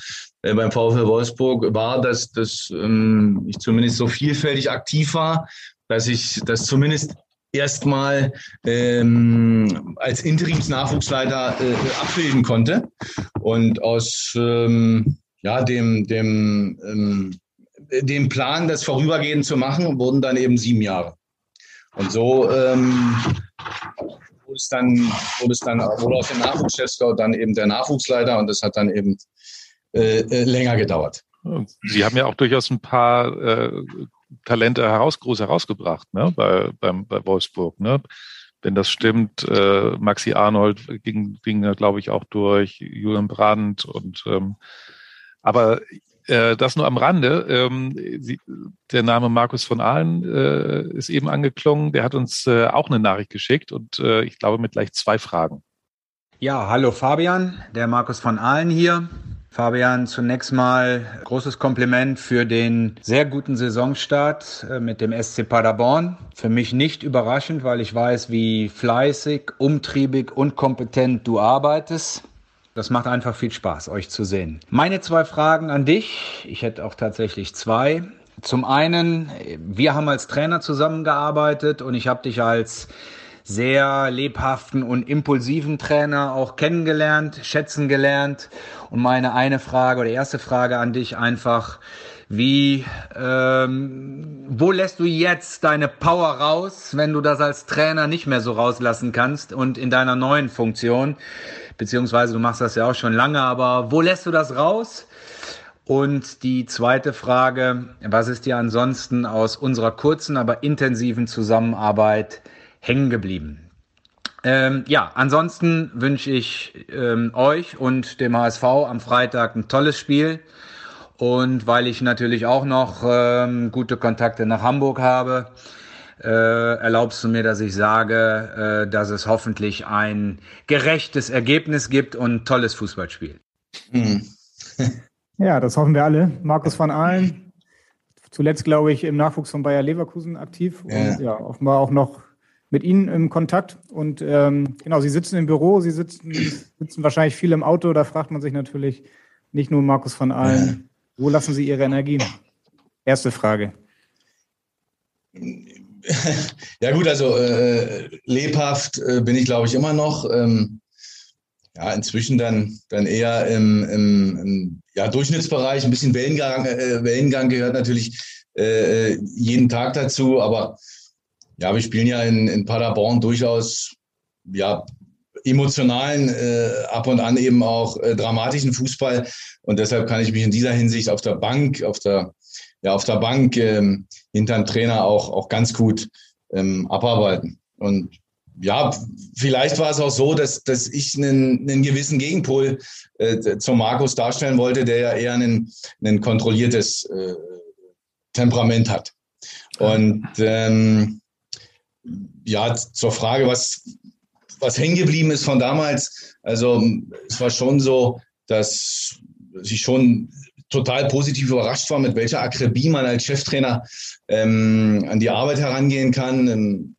äh, beim VfL Wolfsburg, war, dass, dass ähm, ich zumindest so vielfältig aktiv war, dass ich das zumindest erstmal ähm, als Interimsnachwuchsleiter äh, abbilden konnte. Und aus ähm, ja, dem, dem, ähm, dem Plan, das vorübergehend zu machen, wurden dann eben sieben Jahre. Und so ähm, wurde es dann, wurde es dann wurde aus dem Nachwuchschefscout dann eben der Nachwuchsleiter und das hat dann eben äh, äh, länger gedauert. Sie haben ja auch durchaus ein paar äh, Talente heraus, groß herausgebracht ne? bei, beim, bei Wolfsburg. Ne? Wenn das stimmt, äh, Maxi Arnold ging, ging glaube ich, auch durch, Julian Brandt und ähm, aber äh, das nur am Rande. Ähm, sie, der Name Markus von Ahlen äh, ist eben angeklungen. Der hat uns äh, auch eine Nachricht geschickt und äh, ich glaube mit gleich zwei Fragen. Ja, hallo Fabian, der Markus von Ahlen hier. Fabian, zunächst mal großes Kompliment für den sehr guten Saisonstart äh, mit dem SC Paderborn. Für mich nicht überraschend, weil ich weiß, wie fleißig, umtriebig und kompetent du arbeitest. Das macht einfach viel Spaß, euch zu sehen. Meine zwei Fragen an dich. Ich hätte auch tatsächlich zwei. Zum einen, wir haben als Trainer zusammengearbeitet und ich habe dich als sehr lebhaften und impulsiven Trainer auch kennengelernt, schätzen gelernt. Und meine eine Frage oder erste Frage an dich einfach, wie, ähm, wo lässt du jetzt deine Power raus, wenn du das als Trainer nicht mehr so rauslassen kannst und in deiner neuen Funktion, beziehungsweise du machst das ja auch schon lange, aber wo lässt du das raus? Und die zweite Frage, was ist dir ansonsten aus unserer kurzen, aber intensiven Zusammenarbeit hängen geblieben. Ähm, ja, ansonsten wünsche ich ähm, euch und dem HSV am Freitag ein tolles Spiel. Und weil ich natürlich auch noch ähm, gute Kontakte nach Hamburg habe, äh, erlaubst du mir, dass ich sage, äh, dass es hoffentlich ein gerechtes Ergebnis gibt und ein tolles Fußballspiel. Mhm. [LAUGHS] ja, das hoffen wir alle. Markus van Ahlen, zuletzt glaube ich im Nachwuchs von Bayer Leverkusen aktiv ja. und ja, offenbar auch noch mit Ihnen im Kontakt. Und ähm, genau, Sie sitzen im Büro, Sie sitzen, sitzen wahrscheinlich viel im Auto. Da fragt man sich natürlich nicht nur Markus von Allen, wo lassen Sie Ihre Energie? Erste Frage. [LAUGHS] Ja gut, also äh, lebhaft äh, bin ich, glaube ich, immer noch. Ähm, ja, inzwischen dann, dann eher im, im, im ja, Durchschnittsbereich. Ein bisschen Wellengang, äh, Wellengang gehört natürlich äh, jeden Tag dazu, aber ja, wir spielen ja in, in Paderborn durchaus ja, emotionalen, äh, ab und an eben auch äh, dramatischen Fußball. Und deshalb kann ich mich in dieser Hinsicht auf der Bank, auf der, ja, auf der Bank ähm, hinterm Trainer auch, auch ganz gut ähm, abarbeiten. Und ja, vielleicht war es auch so, dass, dass ich einen, einen gewissen Gegenpol äh, zum Markus darstellen wollte, der ja eher ein, ein kontrolliertes äh, Temperament hat. Und ähm, ja, zur Frage, was, was hängen geblieben ist von damals. Also es war schon so, dass ich schon total positiv überrascht war, mit welcher Akribie man als Cheftrainer ähm, an die Arbeit herangehen kann. Ähm,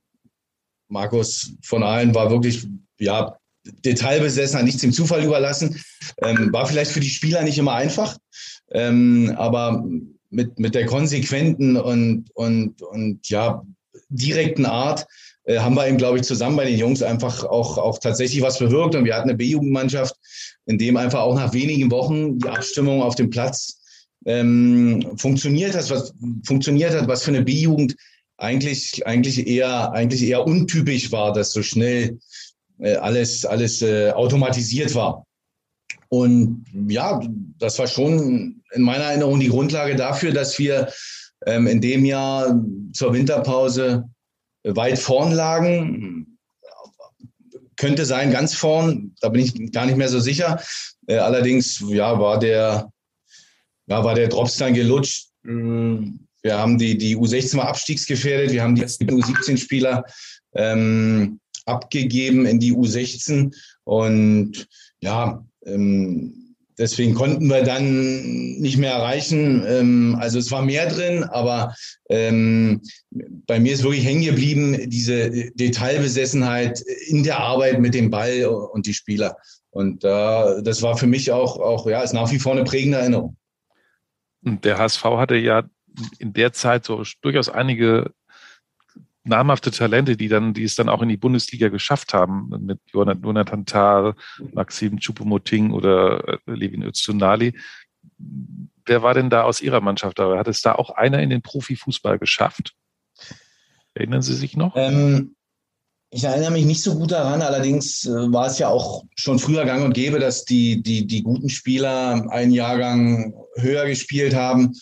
Markus von Ahlen war wirklich, ja, detailbesessen, nichts dem Zufall überlassen. Ähm, war vielleicht für die Spieler nicht immer einfach, ähm, aber mit, mit der konsequenten und, und, und ja, direkten Art äh, haben wir eben, glaube ich, zusammen bei den Jungs einfach auch, auch tatsächlich was bewirkt. Und wir hatten eine B-Jugendmannschaft, in dem einfach auch nach wenigen Wochen die Abstimmung auf dem Platz ähm, funktioniert hat, was funktioniert hat, was für eine B-Jugend eigentlich, eigentlich eher, eigentlich eher untypisch war, dass so schnell äh, alles, alles äh, automatisiert war. Und ja, das war schon in meiner Erinnerung die Grundlage dafür, dass wir ähm, in dem Jahr zur Winterpause weit vorn lagen. Könnte sein, ganz vorn, da bin ich gar nicht mehr so sicher. Äh, allerdings, ja, war der, ja, war der Drops dann gelutscht. Wir haben die, die U16 war abstiegsgefährdet. Wir haben die U17-Spieler ähm, abgegeben in die U16. Und ja, ähm, Deswegen konnten wir dann nicht mehr erreichen. Ähm, also es war mehr drin, aber ähm, bei mir ist wirklich hängen geblieben diese Detailbesessenheit in der Arbeit mit dem Ball und die Spieler. Und das war für mich auch, auch, ja, ist nach wie vor eine prägende Erinnerung. Der HSV hatte ja in der Zeit so durchaus einige namhafte Talente, die dann, die es dann auch in die Bundesliga geschafft haben, mit Jonathan Tah, Maxim Choupo-Moting oder äh, Levin Öztunali. Wer war denn da aus Ihrer Mannschaft dabei? Hat es da auch einer in den Profifußball geschafft? Erinnern Sie sich noch? Ähm, ich erinnere mich nicht so gut daran, allerdings äh, war es ja auch schon früher gang und gäbe, dass die, die, die guten Spieler einen Jahrgang höher gespielt haben.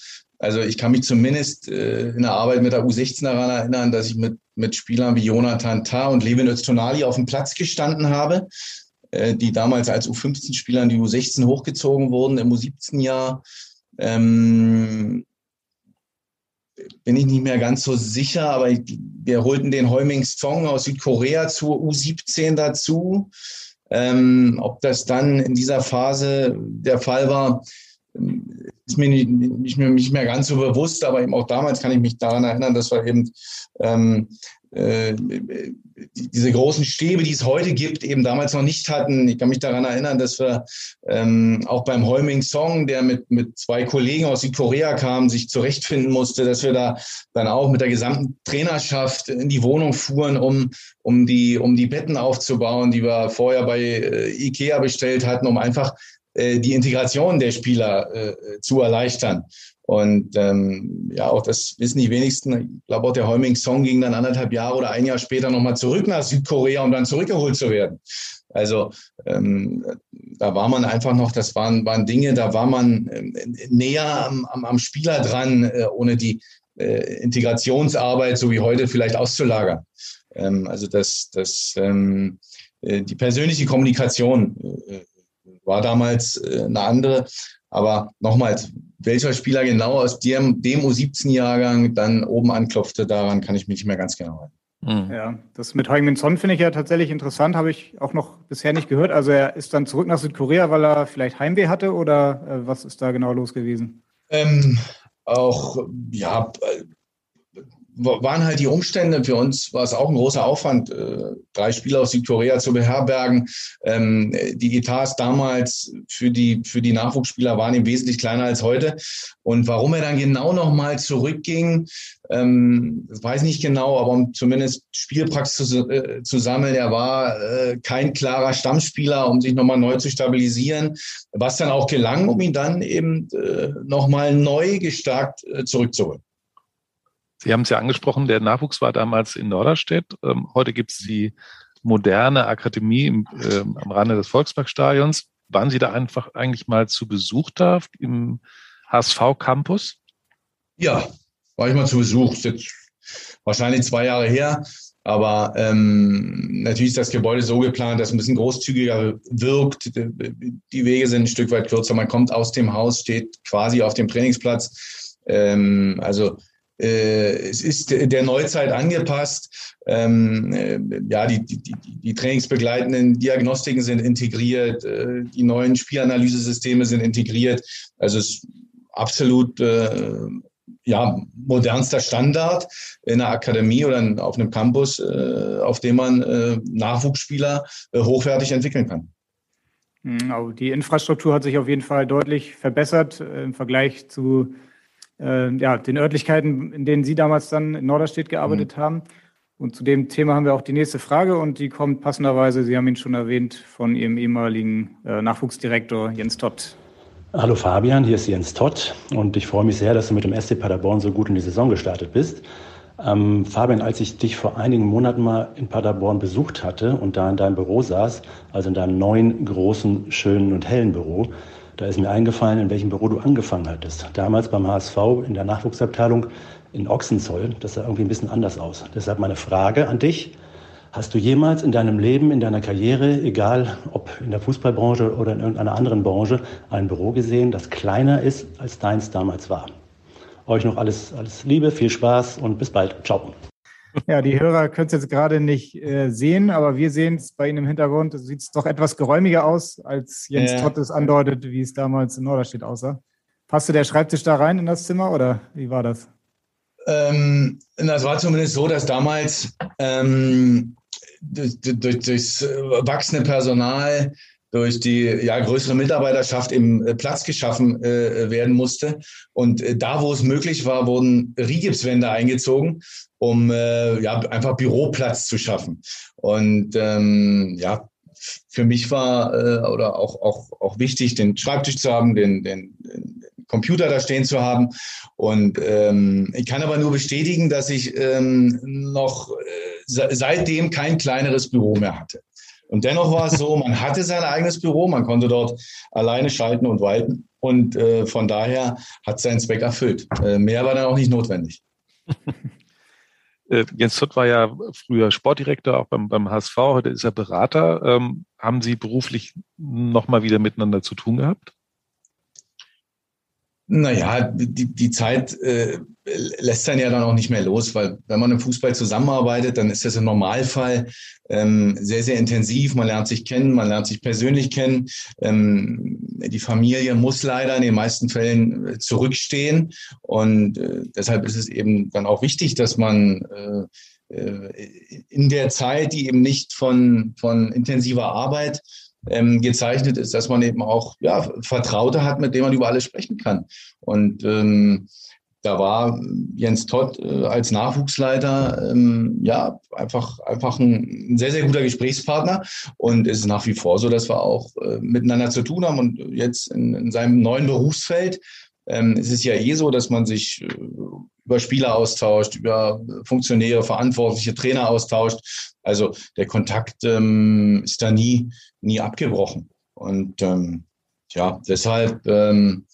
Also ich kann mich zumindest äh, in der Arbeit mit der U16 daran erinnern, dass ich mit, mit Spielern wie Jonathan Tah und Levin Öztonali auf dem Platz gestanden habe, äh, die damals als U15-Spieler in die U16 hochgezogen wurden im U17-Jahr. Ähm, bin ich nicht mehr ganz so sicher, aber ich, wir holten den Heuming Song aus Südkorea zur U17 dazu. Ähm, ob das dann in dieser Phase der Fall war, ist mir nicht, nicht, mehr, nicht mehr ganz so bewusst, aber eben auch damals kann ich mich daran erinnern, dass wir eben ähm, äh, diese großen Stäbe, die es heute gibt, eben damals noch nicht hatten. Ich kann mich daran erinnern, dass wir ähm, auch beim Heuming Song, der mit, mit zwei Kollegen aus Südkorea kam, sich zurechtfinden musste, dass wir da dann auch mit der gesamten Trainerschaft in die Wohnung fuhren, um, um, die, um die Betten aufzubauen, die wir vorher bei äh, Ikea bestellt hatten, um einfach die Integration der Spieler äh, zu erleichtern. Und ähm, ja, auch das wissen die wenigsten. Ich glaube, auch der Heuming Song ging dann anderthalb Jahre oder ein Jahr später nochmal zurück nach Südkorea, um dann zurückgeholt zu werden. Also ähm, da war man einfach noch, das waren, waren Dinge, da war man ähm, näher am, am, am Spieler dran, äh, ohne die äh, Integrationsarbeit, so wie heute, vielleicht auszulagern. Ähm, also das, das, ähm, äh, die persönliche Kommunikation äh, war damals äh, eine andere. Aber nochmals, welcher Spieler genau aus dem, dem U17-Jahrgang dann oben anklopfte, daran kann ich mich nicht mehr ganz genau erinnern. Mhm. Ja, das mit Heung-Min Son finde ich ja tatsächlich interessant, habe ich auch noch bisher nicht gehört. Also er ist dann zurück nach Südkorea, weil er vielleicht Heimweh hatte oder äh, was ist da genau los gewesen? Ähm, auch, ja, waren halt die Umstände. Für uns war es auch ein großer Aufwand, äh, drei Spieler aus Südkorea zu beherbergen. Ähm, die Etats damals für die, für die Nachwuchsspieler waren im Wesentlichen kleiner als heute. Und warum er dann genau nochmal zurückging, ähm, weiß nicht genau, aber um zumindest Spielpraxis zu, äh, zu sammeln, er war äh, kein klarer Stammspieler, um sich nochmal neu zu stabilisieren, was dann auch gelang, um ihn dann eben nochmal neu gestärkt zurückzuholen. Sie haben es ja angesprochen, der Nachwuchs war damals in Norderstedt. Ähm, heute gibt es die moderne Akademie im, äh, am Rande des Volksparkstadions. Waren Sie da einfach eigentlich mal zu Besuch da im HSV-Campus? Ja, war ich mal zu Besuch. Ist jetzt wahrscheinlich zwei Jahre her. Aber ähm, natürlich ist das Gebäude so geplant, dass es ein bisschen großzügiger wirkt. Die Wege sind ein Stück weit kürzer. Man kommt aus dem Haus, steht quasi auf dem Trainingsplatz. Ähm, also es ist der Neuzeit angepasst. Ähm, äh, ja, die, die, die trainingsbegleitenden Diagnostiken sind integriert, äh, die neuen Spielanalysesysteme sind integriert. Also es ist absolut ja, modernster Standard in einer Akademie oder auf einem Campus, auf dem man Nachwuchsspieler hochwertig entwickeln kann. Hm, die Infrastruktur hat sich auf jeden Fall deutlich verbessert im Vergleich zu äh, ja, den Örtlichkeiten, in denen Sie damals dann in Norderstedt gearbeitet mhm. haben. Und zu dem Thema haben wir auch die nächste Frage und die kommt passenderweise, Sie haben ihn schon erwähnt, von Ihrem ehemaligen äh, Nachwuchsdirektor Jens Todt. Hallo Fabian, hier ist Jens Todt und ich freue mich sehr, dass du mit dem SC Paderborn so gut in die Saison gestartet bist. Ähm, Fabian, als ich dich vor einigen Monaten mal in Paderborn besucht hatte und da in deinem Büro saß, also in deinem neuen, großen, schönen und hellen Büro, da ist mir eingefallen, in welchem Büro du angefangen hattest. Damals beim HSV in der Nachwuchsabteilung in Ochsenzoll. Das sah irgendwie ein bisschen anders aus. Deshalb meine Frage an dich. Hast du jemals in deinem Leben, in deiner Karriere, egal ob in der Fußballbranche oder in irgendeiner anderen Branche, ein Büro gesehen, das kleiner ist, als deins damals war? Euch noch alles, alles Liebe, viel Spaß und bis bald. Ciao. Ja, die Hörer können es jetzt gerade nicht äh, sehen, aber wir sehen es bei Ihnen im Hintergrund. Es sieht doch etwas geräumiger aus, als Jens ja. Tott es andeutet, wie es damals in Norderstedt aussah. Passte der Schreibtisch da rein in das Zimmer oder wie war das? Ähm, das war zumindest so, dass damals ähm, durch, durch, durchs wachsende Personal durch die ja, größere Mitarbeiterschaft eben äh, Platz geschaffen äh, werden musste. Und äh, da, wo es möglich war, wurden Rigipswände eingezogen, um äh, ja, einfach Büroplatz zu schaffen. Und ähm, ja, für mich war äh, oder auch, auch, auch wichtig, den Schreibtisch zu haben, den, den, den Computer da stehen zu haben. Und ähm, ich kann aber nur bestätigen, dass ich ähm, noch äh, seitdem kein kleineres Büro mehr hatte. Und dennoch war es so, man hatte sein eigenes Büro, man konnte dort alleine schalten und walten. Und äh, von daher hat seinen Zweck erfüllt. Äh, mehr war dann auch nicht notwendig. [LAUGHS] Äh, Jens Zott war ja früher Sportdirektor, auch beim, beim HSV, heute ist er Berater. Ähm, haben Sie beruflich nochmal wieder miteinander zu tun gehabt? Naja, die, die Zeit äh, lässt dann ja dann auch nicht mehr los, weil wenn man im Fußball zusammenarbeitet, dann ist das im Normalfall ähm, sehr, sehr intensiv. Man lernt sich kennen, man lernt sich persönlich kennen. Ähm, die Familie muss leider in den meisten Fällen äh, zurückstehen. Und äh, deshalb ist es eben dann auch wichtig, dass man äh, äh in der Zeit, die eben nicht von, von intensiver Arbeit ähm, gezeichnet ist, dass man eben auch ja, Vertraute hat, mit denen man über alles sprechen kann. Und ähm, da war Jens Todd äh, als Nachwuchsleiter ähm, ja einfach einfach ein, sehr sehr guter Gesprächspartner und es ist nach wie vor so, dass wir auch äh, miteinander zu tun haben und jetzt in, in seinem neuen Berufsfeld ähm, es ist ja eh so, dass man sich äh, über Spieler austauscht, über Funktionäre, Verantwortliche, Trainer austauscht. Also der Kontakt ähm, ist da nie, nie abgebrochen. Und ähm, ja, deshalb ähm,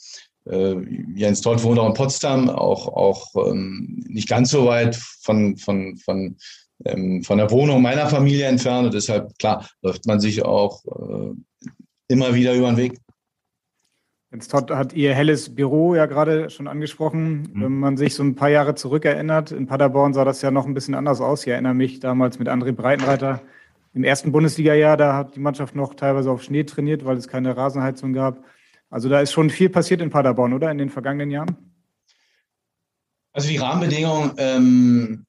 äh, Jens Todd wohnt auch in Potsdam, auch, auch ähm, nicht ganz so weit von, von, von, ähm, von der Wohnung meiner Familie entfernt. Und deshalb, klar, läuft man sich auch äh, immer wieder über den Weg. Jens Todd hat Ihr helles Büro ja gerade schon angesprochen. Mhm. Wenn man sich so ein paar Jahre zurückerinnert, in Paderborn sah das ja noch ein bisschen anders aus. Ich erinnere mich damals mit André Breitenreiter im ersten Bundesliga-Jahr, da hat die Mannschaft noch teilweise auf Schnee trainiert, weil es keine Rasenheizung gab. Also da ist schon viel passiert in Paderborn, oder in den vergangenen Jahren? Also die Rahmenbedingungen ähm,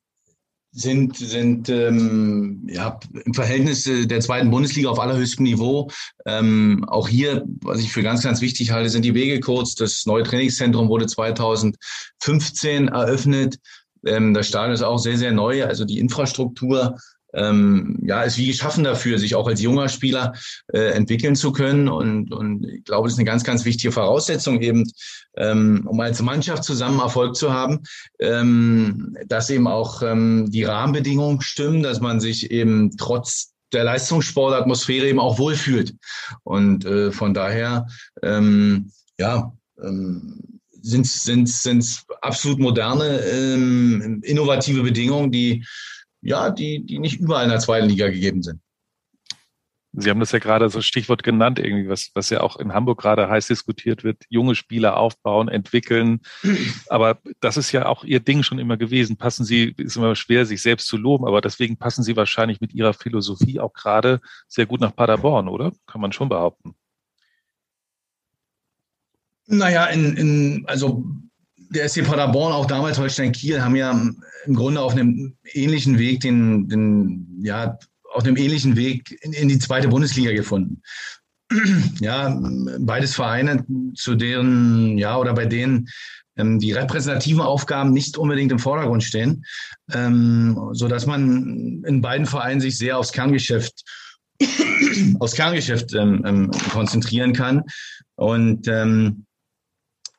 sind, sind ähm, ja, im Verhältnis der zweiten Bundesliga auf allerhöchstem Niveau. Ähm, auch hier, was ich für ganz, ganz wichtig halte, sind die Wege kurz. Das neue Trainingszentrum wurde 2015 eröffnet. Ähm, das Stadion ist auch sehr, sehr neu. Also die Infrastruktur ähm, ja, ist wie geschaffen dafür, sich auch als junger Spieler äh, entwickeln zu können. Und, und ich glaube, das ist eine ganz, ganz wichtige Voraussetzung eben, ähm, um als Mannschaft zusammen Erfolg zu haben, ähm, dass eben auch ähm, die Rahmenbedingungen stimmen, dass man sich eben trotz der Leistungssportatmosphäre eben auch wohlfühlt. Und äh, von daher, ähm, ja, ähm, sind sind absolut moderne, ähm, innovative Bedingungen, die ja, die, die nicht überall in der zweiten Liga gegeben sind. Sie haben das ja gerade so Stichwort genannt, irgendwie, was, was ja auch in Hamburg gerade heiß diskutiert wird, junge Spieler aufbauen, entwickeln. Aber das ist ja auch Ihr Ding schon immer gewesen. Passen Sie, ist immer schwer, sich selbst zu loben, aber deswegen passen Sie wahrscheinlich mit Ihrer Philosophie auch gerade sehr gut nach Paderborn, oder? Kann man schon behaupten. Naja, in, in, also der SC Paderborn, auch damals Holstein Kiel, haben ja im Grunde auf einem ähnlichen Weg den, den ja, auf einem ähnlichen Weg in, in die zweite Bundesliga gefunden. [CLEARS THROAT] Ja, beides Vereine, zu deren, ja, oder bei denen ähm, die repräsentativen Aufgaben nicht unbedingt im Vordergrund stehen, ähm, so dass man in beiden Vereinen sich sehr aufs Kerngeschäft [CLEARS THROAT] aufs Kerngeschäft ähm, ähm, konzentrieren kann. Und ähm,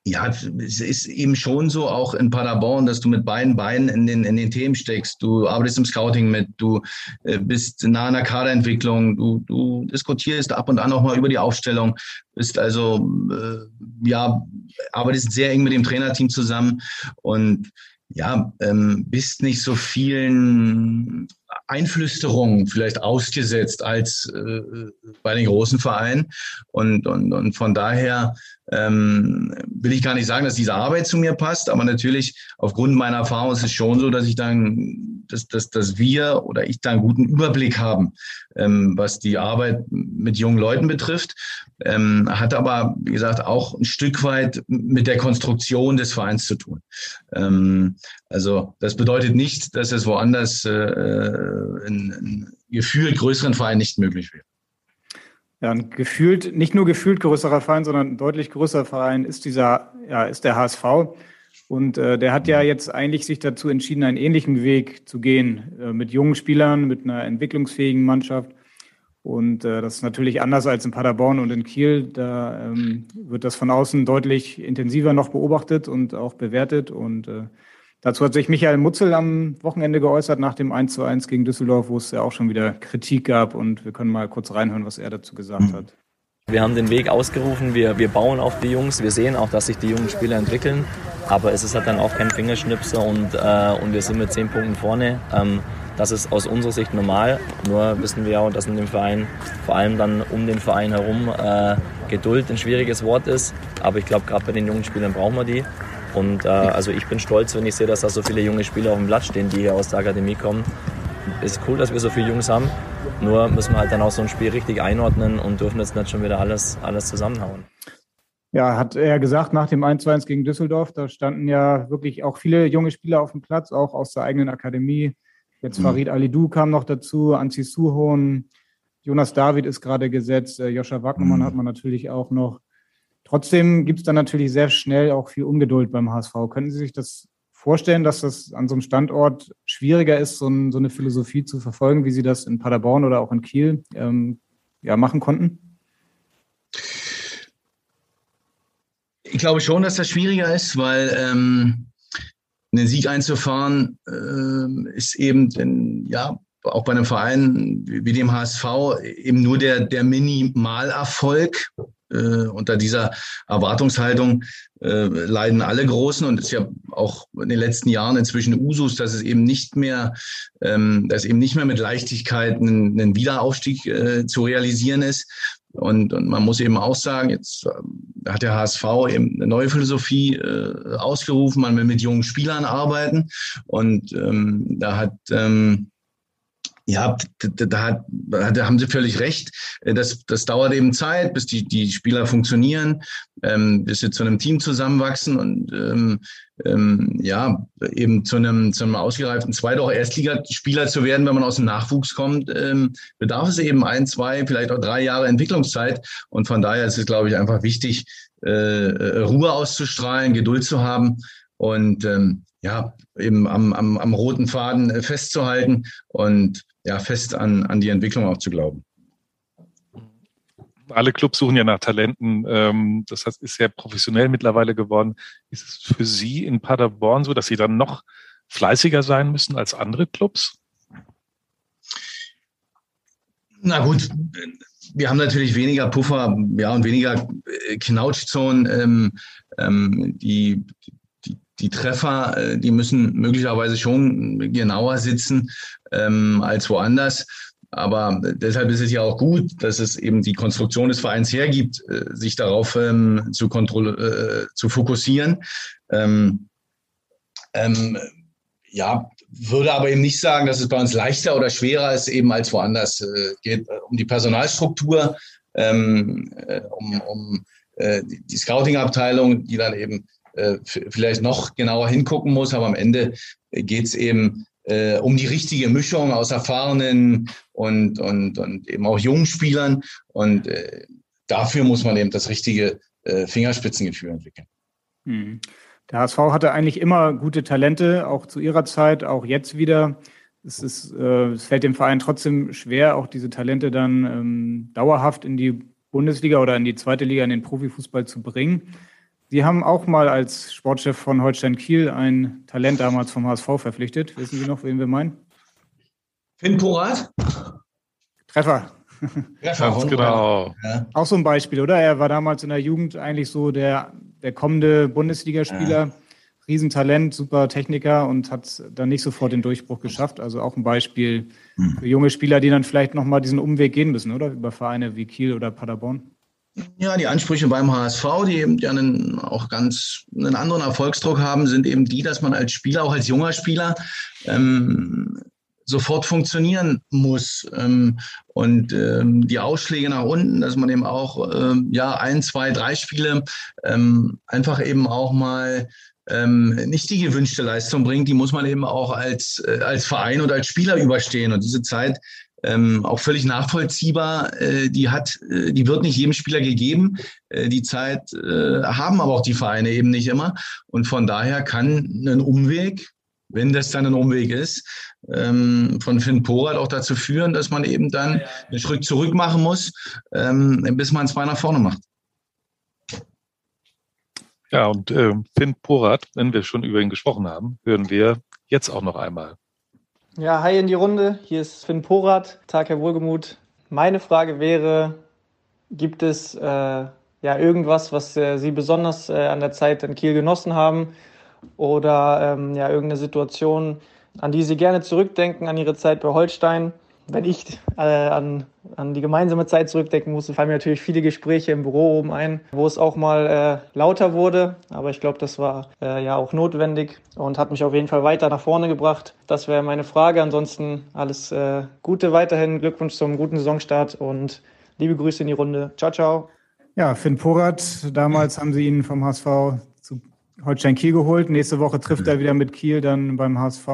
ja, es ist eben schon so, auch in Paderborn, dass du mit beiden Beinen in den, in den Themen steckst. Du arbeitest im Scouting mit, du äh, bist nah an der Kaderentwicklung, du, du diskutierst ab und an auch mal über die Aufstellung, bist also, äh, ja, arbeitest sehr eng mit dem Trainerteam zusammen und ja, ähm, bist nicht so vielen Einflüsterungen vielleicht ausgesetzt als äh, bei den großen Vereinen. Und, und, und von daher ähm, will ich gar nicht sagen, dass diese Arbeit zu mir passt, aber natürlich aufgrund meiner Erfahrung ist es schon so, dass ich dann, dass, dass, dass wir oder ich da einen guten Überblick haben, ähm, was die Arbeit mit jungen Leuten betrifft. Ähm, hat aber, wie gesagt, auch ein Stück weit mit der Konstruktion des Vereins zu tun. Ähm, also das bedeutet nicht, dass es woanders äh, in, in gefühlt größeren Vereinen nicht möglich wäre. Ja, ein gefühlt, nicht nur gefühlt größerer Verein, sondern ein deutlich größerer Verein ist dieser, ja, ist der HSV. Und äh, der hat ja jetzt eigentlich sich dazu entschieden, einen ähnlichen Weg zu gehen, äh, mit jungen Spielern, mit einer entwicklungsfähigen Mannschaft. Und äh, das ist natürlich anders als in Paderborn und in Kiel. Da ähm, wird das von außen deutlich intensiver noch beobachtet und auch bewertet. Und äh, Dazu hat sich Michael Mutzel am Wochenende geäußert nach dem 1 zu 1 gegen Düsseldorf, wo es ja auch schon wieder Kritik gab. Und wir können mal kurz reinhören, was er dazu gesagt mhm. hat. Wir haben den Weg ausgerufen, wir, wir bauen auf die Jungs, wir sehen auch, dass sich die jungen Spieler entwickeln, aber es ist halt dann auch kein Fingerschnipser und, äh, und wir sind mit zehn Punkten vorne. Ähm, das ist aus unserer Sicht normal, nur wissen wir auch, dass in dem Verein, vor allem dann um den Verein herum, äh, Geduld ein schwieriges Wort ist, aber ich glaube, gerade bei den jungen Spielern brauchen wir die und äh, also ich bin stolz, wenn ich sehe, dass da so viele junge Spieler auf dem Blatt stehen, die hier aus der Akademie kommen. Es ist cool, dass wir so viele Jungs haben. Nur müssen wir halt dann auch so ein Spiel richtig einordnen und dürfen jetzt nicht schon wieder alles, alles zusammenhauen. Ja, hat er gesagt, nach dem 1-1 gegen Düsseldorf, da standen ja wirklich auch viele junge Spieler auf dem Platz, auch aus der eigenen Akademie. Jetzt mhm. Farid Alidou kam noch dazu, Anzi Suhon, Jonas David ist gerade gesetzt, äh, Joscha Wagnermann mhm. hat man natürlich auch noch. Trotzdem gibt es dann natürlich sehr schnell auch viel Ungeduld beim HSV. Können Sie sich das vorstellen, dass das an so einem Standort schwieriger ist, so, ein, so eine Philosophie zu verfolgen, wie Sie das in Paderborn oder auch in Kiel ähm, ja, machen konnten? Ich glaube schon, dass das schwieriger ist, weil ähm, einen Sieg einzufahren äh, ist eben, denn, ja, auch bei einem Verein wie dem HSV eben nur der, der Minimalerfolg äh, unter dieser Erwartungshaltung äh, leiden alle Großen und es ist ja auch in den letzten Jahren inzwischen Usus, dass es eben nicht mehr, ähm, dass eben nicht mehr mit Leichtigkeit ein, ein Wiederaufstieg äh, zu realisieren ist. Und, und man muss eben auch sagen, jetzt äh, hat der HSV eben eine neue Philosophie äh, ausgerufen, man will mit jungen Spielern arbeiten. Und ähm, da hat ähm, Ja, da, da, haben Sie völlig recht. Äh, das, das dauert eben Zeit, bis die, die Spieler funktionieren, ähm, bis sie zu einem Team zusammenwachsen und ähm, ähm, ja, eben zu einem, zu einem ausgereiften Zweit- auch Erstligaspieler zu werden, wenn man aus dem Nachwuchs kommt, ähm, bedarf es eben ein, zwei, vielleicht auch drei Jahre Entwicklungszeit. Und von daher ist es, glaube ich, einfach wichtig, äh, äh Ruhe auszustrahlen, Geduld zu haben und ähm, ja, eben am, am, am roten Faden äh, festzuhalten und ja, fest an, an die Entwicklung auch zu glauben. Alle Clubs suchen ja nach Talenten. Ähm, das heißt, ist sehr professionell mittlerweile geworden. Ist es für Sie in Paderborn so, dass Sie dann noch fleißiger sein müssen als andere Clubs? Na gut, wir haben natürlich weniger Puffer, ja, und weniger Knautschzonen. Ähm, ähm, die, die Treffer, äh, die müssen möglicherweise schon genauer sitzen ähm, als woanders. Aber deshalb ist es ja auch gut, dass es eben die Konstruktion des Vereins hergibt, äh, sich darauf ähm, zu, äh, zu fokussieren. Ähm, ähm, ja, würde aber eben nicht sagen, dass es bei uns leichter oder schwerer ist, eben als woanders. Äh, geht um die Personalstruktur, ähm, äh, um, um die Scouting-Abteilung, die dann eben äh, vielleicht noch genauer hingucken muss, aber am Ende geht es eben äh, um die richtige Mischung aus erfahrenen und, und, und eben auch jungen Spielern. Und äh, dafür muss man eben das richtige äh, Fingerspitzengefühl entwickeln. Hm. Der HSV hatte eigentlich immer gute Talente, auch zu ihrer Zeit, auch jetzt wieder. Es, ist, äh, es fällt dem Verein trotzdem schwer, auch diese Talente dann ähm, dauerhaft in die Bundesliga oder in die zweite Liga, in den Profifußball zu bringen. Sie haben auch mal als Sportchef von Holstein Kiel ein Talent damals vom HSV verpflichtet. Wissen Sie noch, wen wir meinen? Finn Porat? Treffer. Treffer, genau. Ja. Auch so ein Beispiel, oder? Er war damals in der Jugend eigentlich so der, der kommende Bundesligaspieler. Ja. Riesentalent, super Techniker und hat dann nicht sofort den Durchbruch geschafft. Also auch ein Beispiel hm. für junge Spieler, die dann vielleicht nochmal diesen Umweg gehen müssen, oder? Über Vereine wie Kiel oder Paderborn. Ja, die Ansprüche beim HSV, die eben ja einen, auch ganz einen anderen Erfolgsdruck haben, sind eben die, dass man als Spieler, auch als junger Spieler, ähm, sofort funktionieren muss. Ähm, und ähm, die Ausschläge nach unten, dass man eben auch ähm, ja ein, zwei, drei Spiele ähm, einfach eben auch mal ähm, nicht die gewünschte Leistung bringt, die muss man eben auch als, äh, als Verein oder als Spieler überstehen. Und diese Zeit ähm, auch völlig nachvollziehbar. Äh, die hat, äh, die wird nicht jedem Spieler gegeben. Äh, die Zeit äh, haben aber auch die Vereine eben nicht immer. Und von daher kann ein Umweg, wenn das dann ein Umweg ist, ähm, von Finn Porat auch dazu führen, dass man eben dann einen Schritt zurück machen muss, ähm, bis man zwei nach vorne macht. Ja, und äh, Finn Porat, wenn wir schon über ihn gesprochen haben, hören wir jetzt auch noch einmal. Ja, hi in die Runde. Hier ist Finn Porat. Tag, Herr Wohlgemuth. Meine Frage wäre, gibt es äh, ja irgendwas, was äh, Sie besonders äh, an der Zeit in Kiel genossen haben? Oder ähm, ja, irgendeine Situation, an die Sie gerne zurückdenken, an Ihre Zeit bei Holstein? Wenn ich äh, an, an die gemeinsame Zeit zurückdenken musste, fallen mir natürlich viele Gespräche im Büro oben ein, wo es auch mal äh, lauter wurde. Aber ich glaube, das war äh, ja auch notwendig und hat mich auf jeden Fall weiter nach vorne gebracht. Das wäre meine Frage. Ansonsten alles äh, Gute weiterhin. Glückwunsch zum guten Saisonstart und liebe Grüße in die Runde. Ciao, ciao. Ja, Finn Porat, damals haben sie ihn vom HSV zu Holstein Kiel geholt. Nächste Woche trifft er wieder mit Kiel dann beim HSV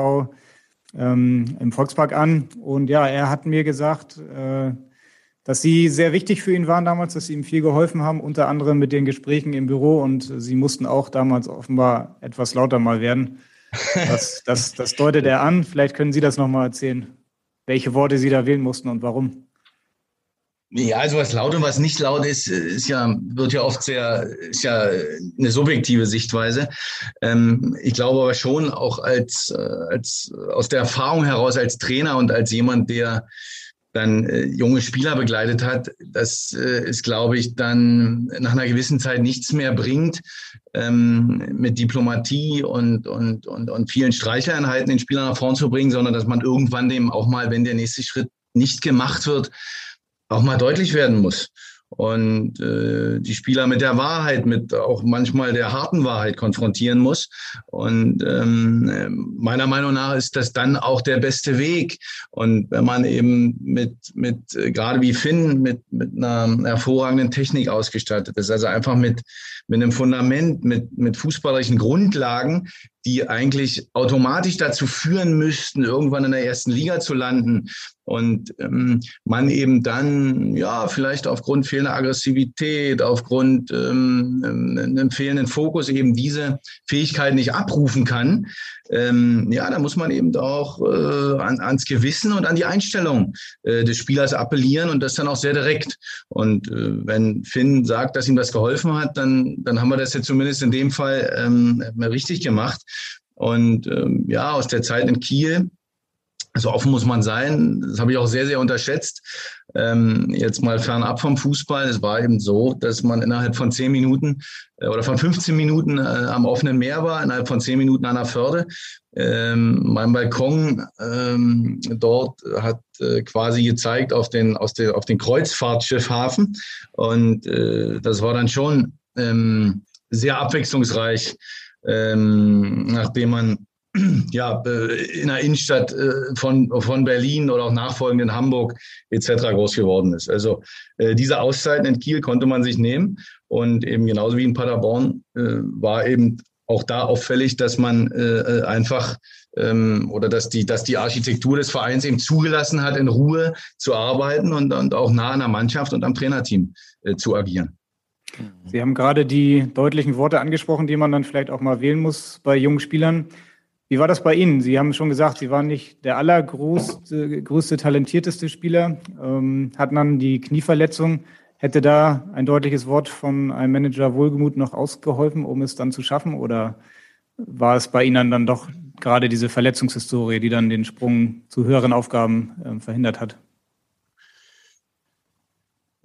ähm, im Volkspark an. Und ja, er hat mir gesagt, äh, dass sie sehr wichtig für ihn waren damals, dass sie ihm viel geholfen haben, unter anderem mit den Gesprächen im Büro. Und sie mussten auch damals offenbar etwas lauter mal werden. Das, das, das deutet er an. Vielleicht können Sie das nochmal erzählen, welche Worte Sie da wählen mussten und warum. Ja, also was laut und was nicht laut ist, ist ja, wird ja oft sehr, ist ja eine subjektive Sichtweise. Ähm, ich glaube aber schon auch als, äh, als, aus der Erfahrung heraus als Trainer und als jemand, der dann äh, junge Spieler begleitet hat, dass äh, es, glaube ich, dann nach einer gewissen Zeit nichts mehr bringt, ähm, mit Diplomatie und, und, und, und vielen Streicheinheiten den Spieler nach vorn zu bringen, sondern dass man irgendwann dem auch mal, wenn der nächste Schritt nicht gemacht wird, auch mal deutlich werden muss. und äh, die Spieler mit der Wahrheit, mit auch manchmal der harten Wahrheit konfrontieren muss. Und ähm, meiner Meinung nach ist das dann auch der beste Weg. Und wenn man eben mit, mit äh, gerade wie Finn, mit, mit einer hervorragenden Technik ausgestattet ist, also einfach mit, mit einem Fundament, mit, mit fußballerischen Grundlagen, die eigentlich automatisch dazu führen müssten, irgendwann in der ersten Liga zu landen. Und ähm, man eben dann, ja, vielleicht aufgrund fehlender Aggressivität, aufgrund ähm, einem fehlenden Fokus eben diese Fähigkeit nicht abrufen kann, ähm, ja, da muss man eben auch äh, an, ans Gewissen und an die Einstellung äh, des Spielers appellieren und das dann auch sehr direkt. Und äh, wenn Finn sagt, dass ihm das geholfen hat, dann, dann haben wir das jetzt zumindest in dem Fall ähm, richtig gemacht. Und ähm, ja, aus der Zeit in Kiel, so offen muss man sein. Das habe ich auch sehr, sehr unterschätzt. Ähm, jetzt mal fernab vom Fußball. Es war eben so, dass man innerhalb von zehn Minuten äh, oder von 15 Minuten äh, am offenen Meer war, innerhalb von zehn Minuten an der Förde. Ähm, mein Balkon ähm, dort hat äh, quasi gezeigt auf den, aus der, auf den Kreuzfahrtschiffhafen. Und äh, das war dann schon ähm, sehr abwechslungsreich ähm, nachdem man [CLEARS THROAT] ja, äh, in der Innenstadt äh, von, von Berlin oder auch nachfolgend in Hamburg etc. groß geworden ist. Also äh, diese Auszeiten in Kiel konnte man sich nehmen und eben genauso wie in Paderborn war eben auch da auffällig, dass man einfach ähm, oder dass die, dass die Architektur des Vereins eben zugelassen hat, in Ruhe zu arbeiten und, und auch nah an der Mannschaft und am Trainerteam zu agieren. Sie haben gerade die deutlichen Worte angesprochen, die man dann vielleicht auch mal wählen muss bei jungen Spielern. Wie war das bei Ihnen? Sie haben schon gesagt, Sie waren nicht der allergrößte, größte, talentierteste Spieler, ähm, hatten dann die Knieverletzung. Hätte da ein deutliches Wort von einem Manager Wohlgemut noch ausgeholfen, um es dann zu schaffen? Oder war es bei Ihnen dann doch gerade diese Verletzungshistorie, die dann den Sprung zu höheren Aufgaben äh, verhindert hat?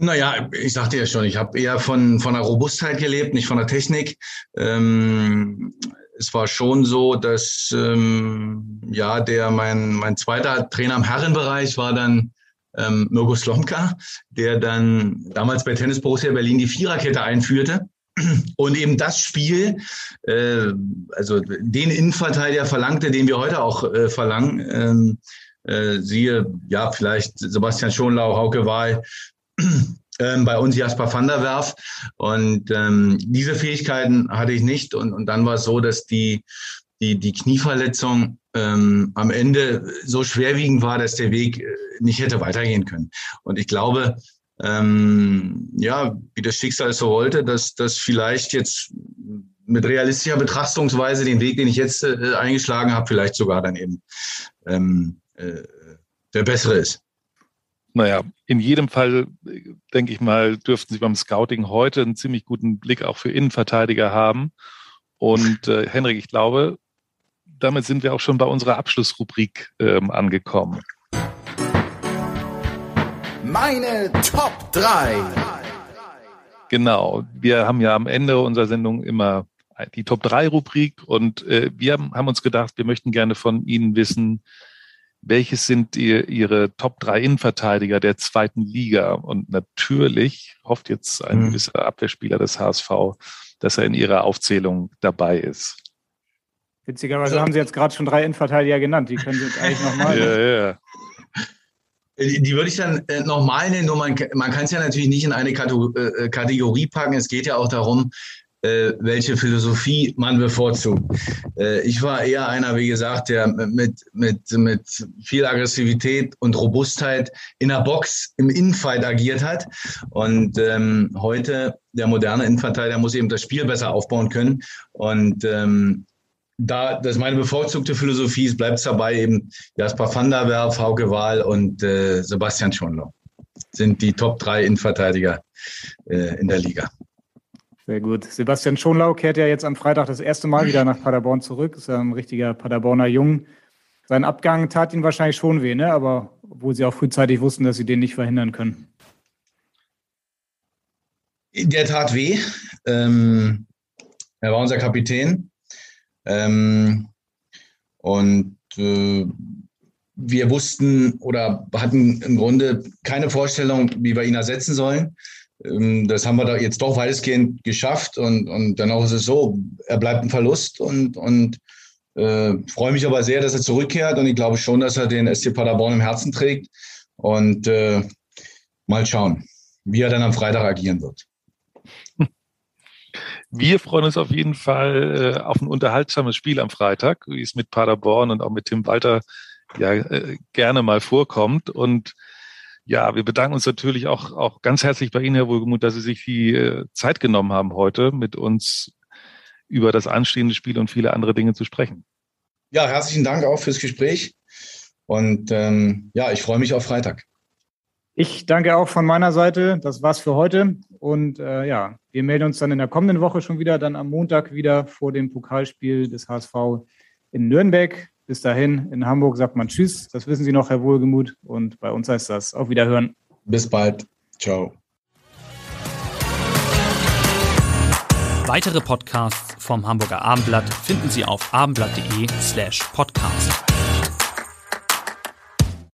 Naja, ich sagte ja schon, ich habe eher von, von der Robustheit gelebt, nicht von der Technik. Ähm, es war schon so, dass ähm, ja der mein mein zweiter Trainer im Herrenbereich war dann ähm, Mirko Slomka, der dann damals bei Tennis Borussia Berlin die Viererkette einführte und eben das Spiel, äh, also den Innenverteidiger verlangte, den wir heute auch äh, verlangen. Ähm, äh, siehe, ja, vielleicht Sebastian Schonlau, Hauke Wahl, ähm, bei uns Jasper van der Werf. Und ähm, diese Fähigkeiten hatte ich nicht. Und, und dann war es so, dass die, die, die Knieverletzung ähm, am Ende so schwerwiegend war, dass der Weg äh, nicht hätte weitergehen können. Und ich glaube, ähm, ja, wie das Schicksal so wollte, dass das vielleicht jetzt mit realistischer Betrachtungsweise den Weg, den ich jetzt äh, eingeschlagen habe, vielleicht sogar dann eben ähm, äh, der bessere ist. Naja, in jedem Fall, denke ich mal, dürften Sie beim Scouting heute einen ziemlich guten Blick auch für Innenverteidiger haben. Und äh, Henrik, ich glaube, damit sind wir auch schon bei unserer Abschlussrubrik ähm, angekommen. Meine Top 3. Genau, wir haben ja am Ende unserer Sendung immer die Top 3 Rubrik und äh, wir haben uns gedacht, wir möchten gerne von Ihnen wissen, welches sind die, Ihre Top 3 Innenverteidiger der zweiten Liga? Und natürlich hofft jetzt ein mhm. gewisser Abwehrspieler des HSV, dass er in Ihrer Aufzählung dabei ist. Witzigerweise haben Sie jetzt gerade schon drei Innenverteidiger genannt. Die können Sie jetzt eigentlich nochmal. [LAUGHS] ja, ja. Die, die würde ich dann äh, nochmal nennen, nur man, man kann es ja natürlich nicht in eine äh, Kategorie packen. Es geht ja auch darum, äh, welche Philosophie man bevorzugt. Äh, ich war eher einer, wie gesagt, der mit, mit, mit viel Aggressivität und Robustheit in der Box im Infight agiert hat. Und ähm, heute, der moderne Innenverteidiger muss eben das Spiel besser aufbauen können. Und ähm, da das meine bevorzugte Philosophie ist, bleibt es dabei eben Jasper van der Werf, Hauke Wahl und äh, Sebastian Schonlau sind die Top 3 Innenverteidiger äh, in der Liga. Sehr gut. Sebastian Schonlau kehrt ja jetzt am Freitag das erste Mal wieder nach Paderborn zurück. Ist ja ein richtiger Paderborner Jung. Sein Abgang tat ihn wahrscheinlich schon weh, ne? aber obwohl sie auch frühzeitig wussten, dass sie den nicht verhindern können. Der tat weh. Ähm, er war unser Kapitän. Ähm, und äh, wir wussten oder hatten im Grunde keine Vorstellung, wie wir ihn ersetzen sollen. Ähm, das haben wir da jetzt doch weitestgehend geschafft und, und dennoch ist es so, er bleibt ein Verlust und, und äh, freue mich aber sehr, dass er zurückkehrt und ich glaube schon, dass er den SC Paderborn im Herzen trägt und äh, mal schauen, wie er dann am Freitag agieren wird. Wir freuen uns auf jeden Fall äh, auf ein unterhaltsames Spiel am Freitag, wie es mit Paderborn und auch mit Tim Walter ja äh, gerne mal vorkommt. Und ja, wir bedanken uns natürlich auch, auch ganz herzlich bei Ihnen, Herr Wohlgemuth, dass Sie sich die äh, Zeit genommen haben, heute mit uns über das anstehende Spiel und viele andere Dinge zu sprechen. Ja, herzlichen Dank auch fürs Gespräch. Und ähm, ja, ich freue mich auf Freitag. Ich danke auch von meiner Seite. Das war's für heute. Und äh, ja, wir melden uns dann in der kommenden Woche schon wieder, dann am Montag wieder vor dem Pokalspiel des HSV in Nürnberg. Bis dahin, in Hamburg sagt man Tschüss. Das wissen Sie noch, Herr Wohlgemuth. Und bei uns heißt das auf Wiederhören. Bis bald. Ciao. Weitere Podcasts vom Hamburger Abendblatt finden Sie auf abendblatt.de slash podcast.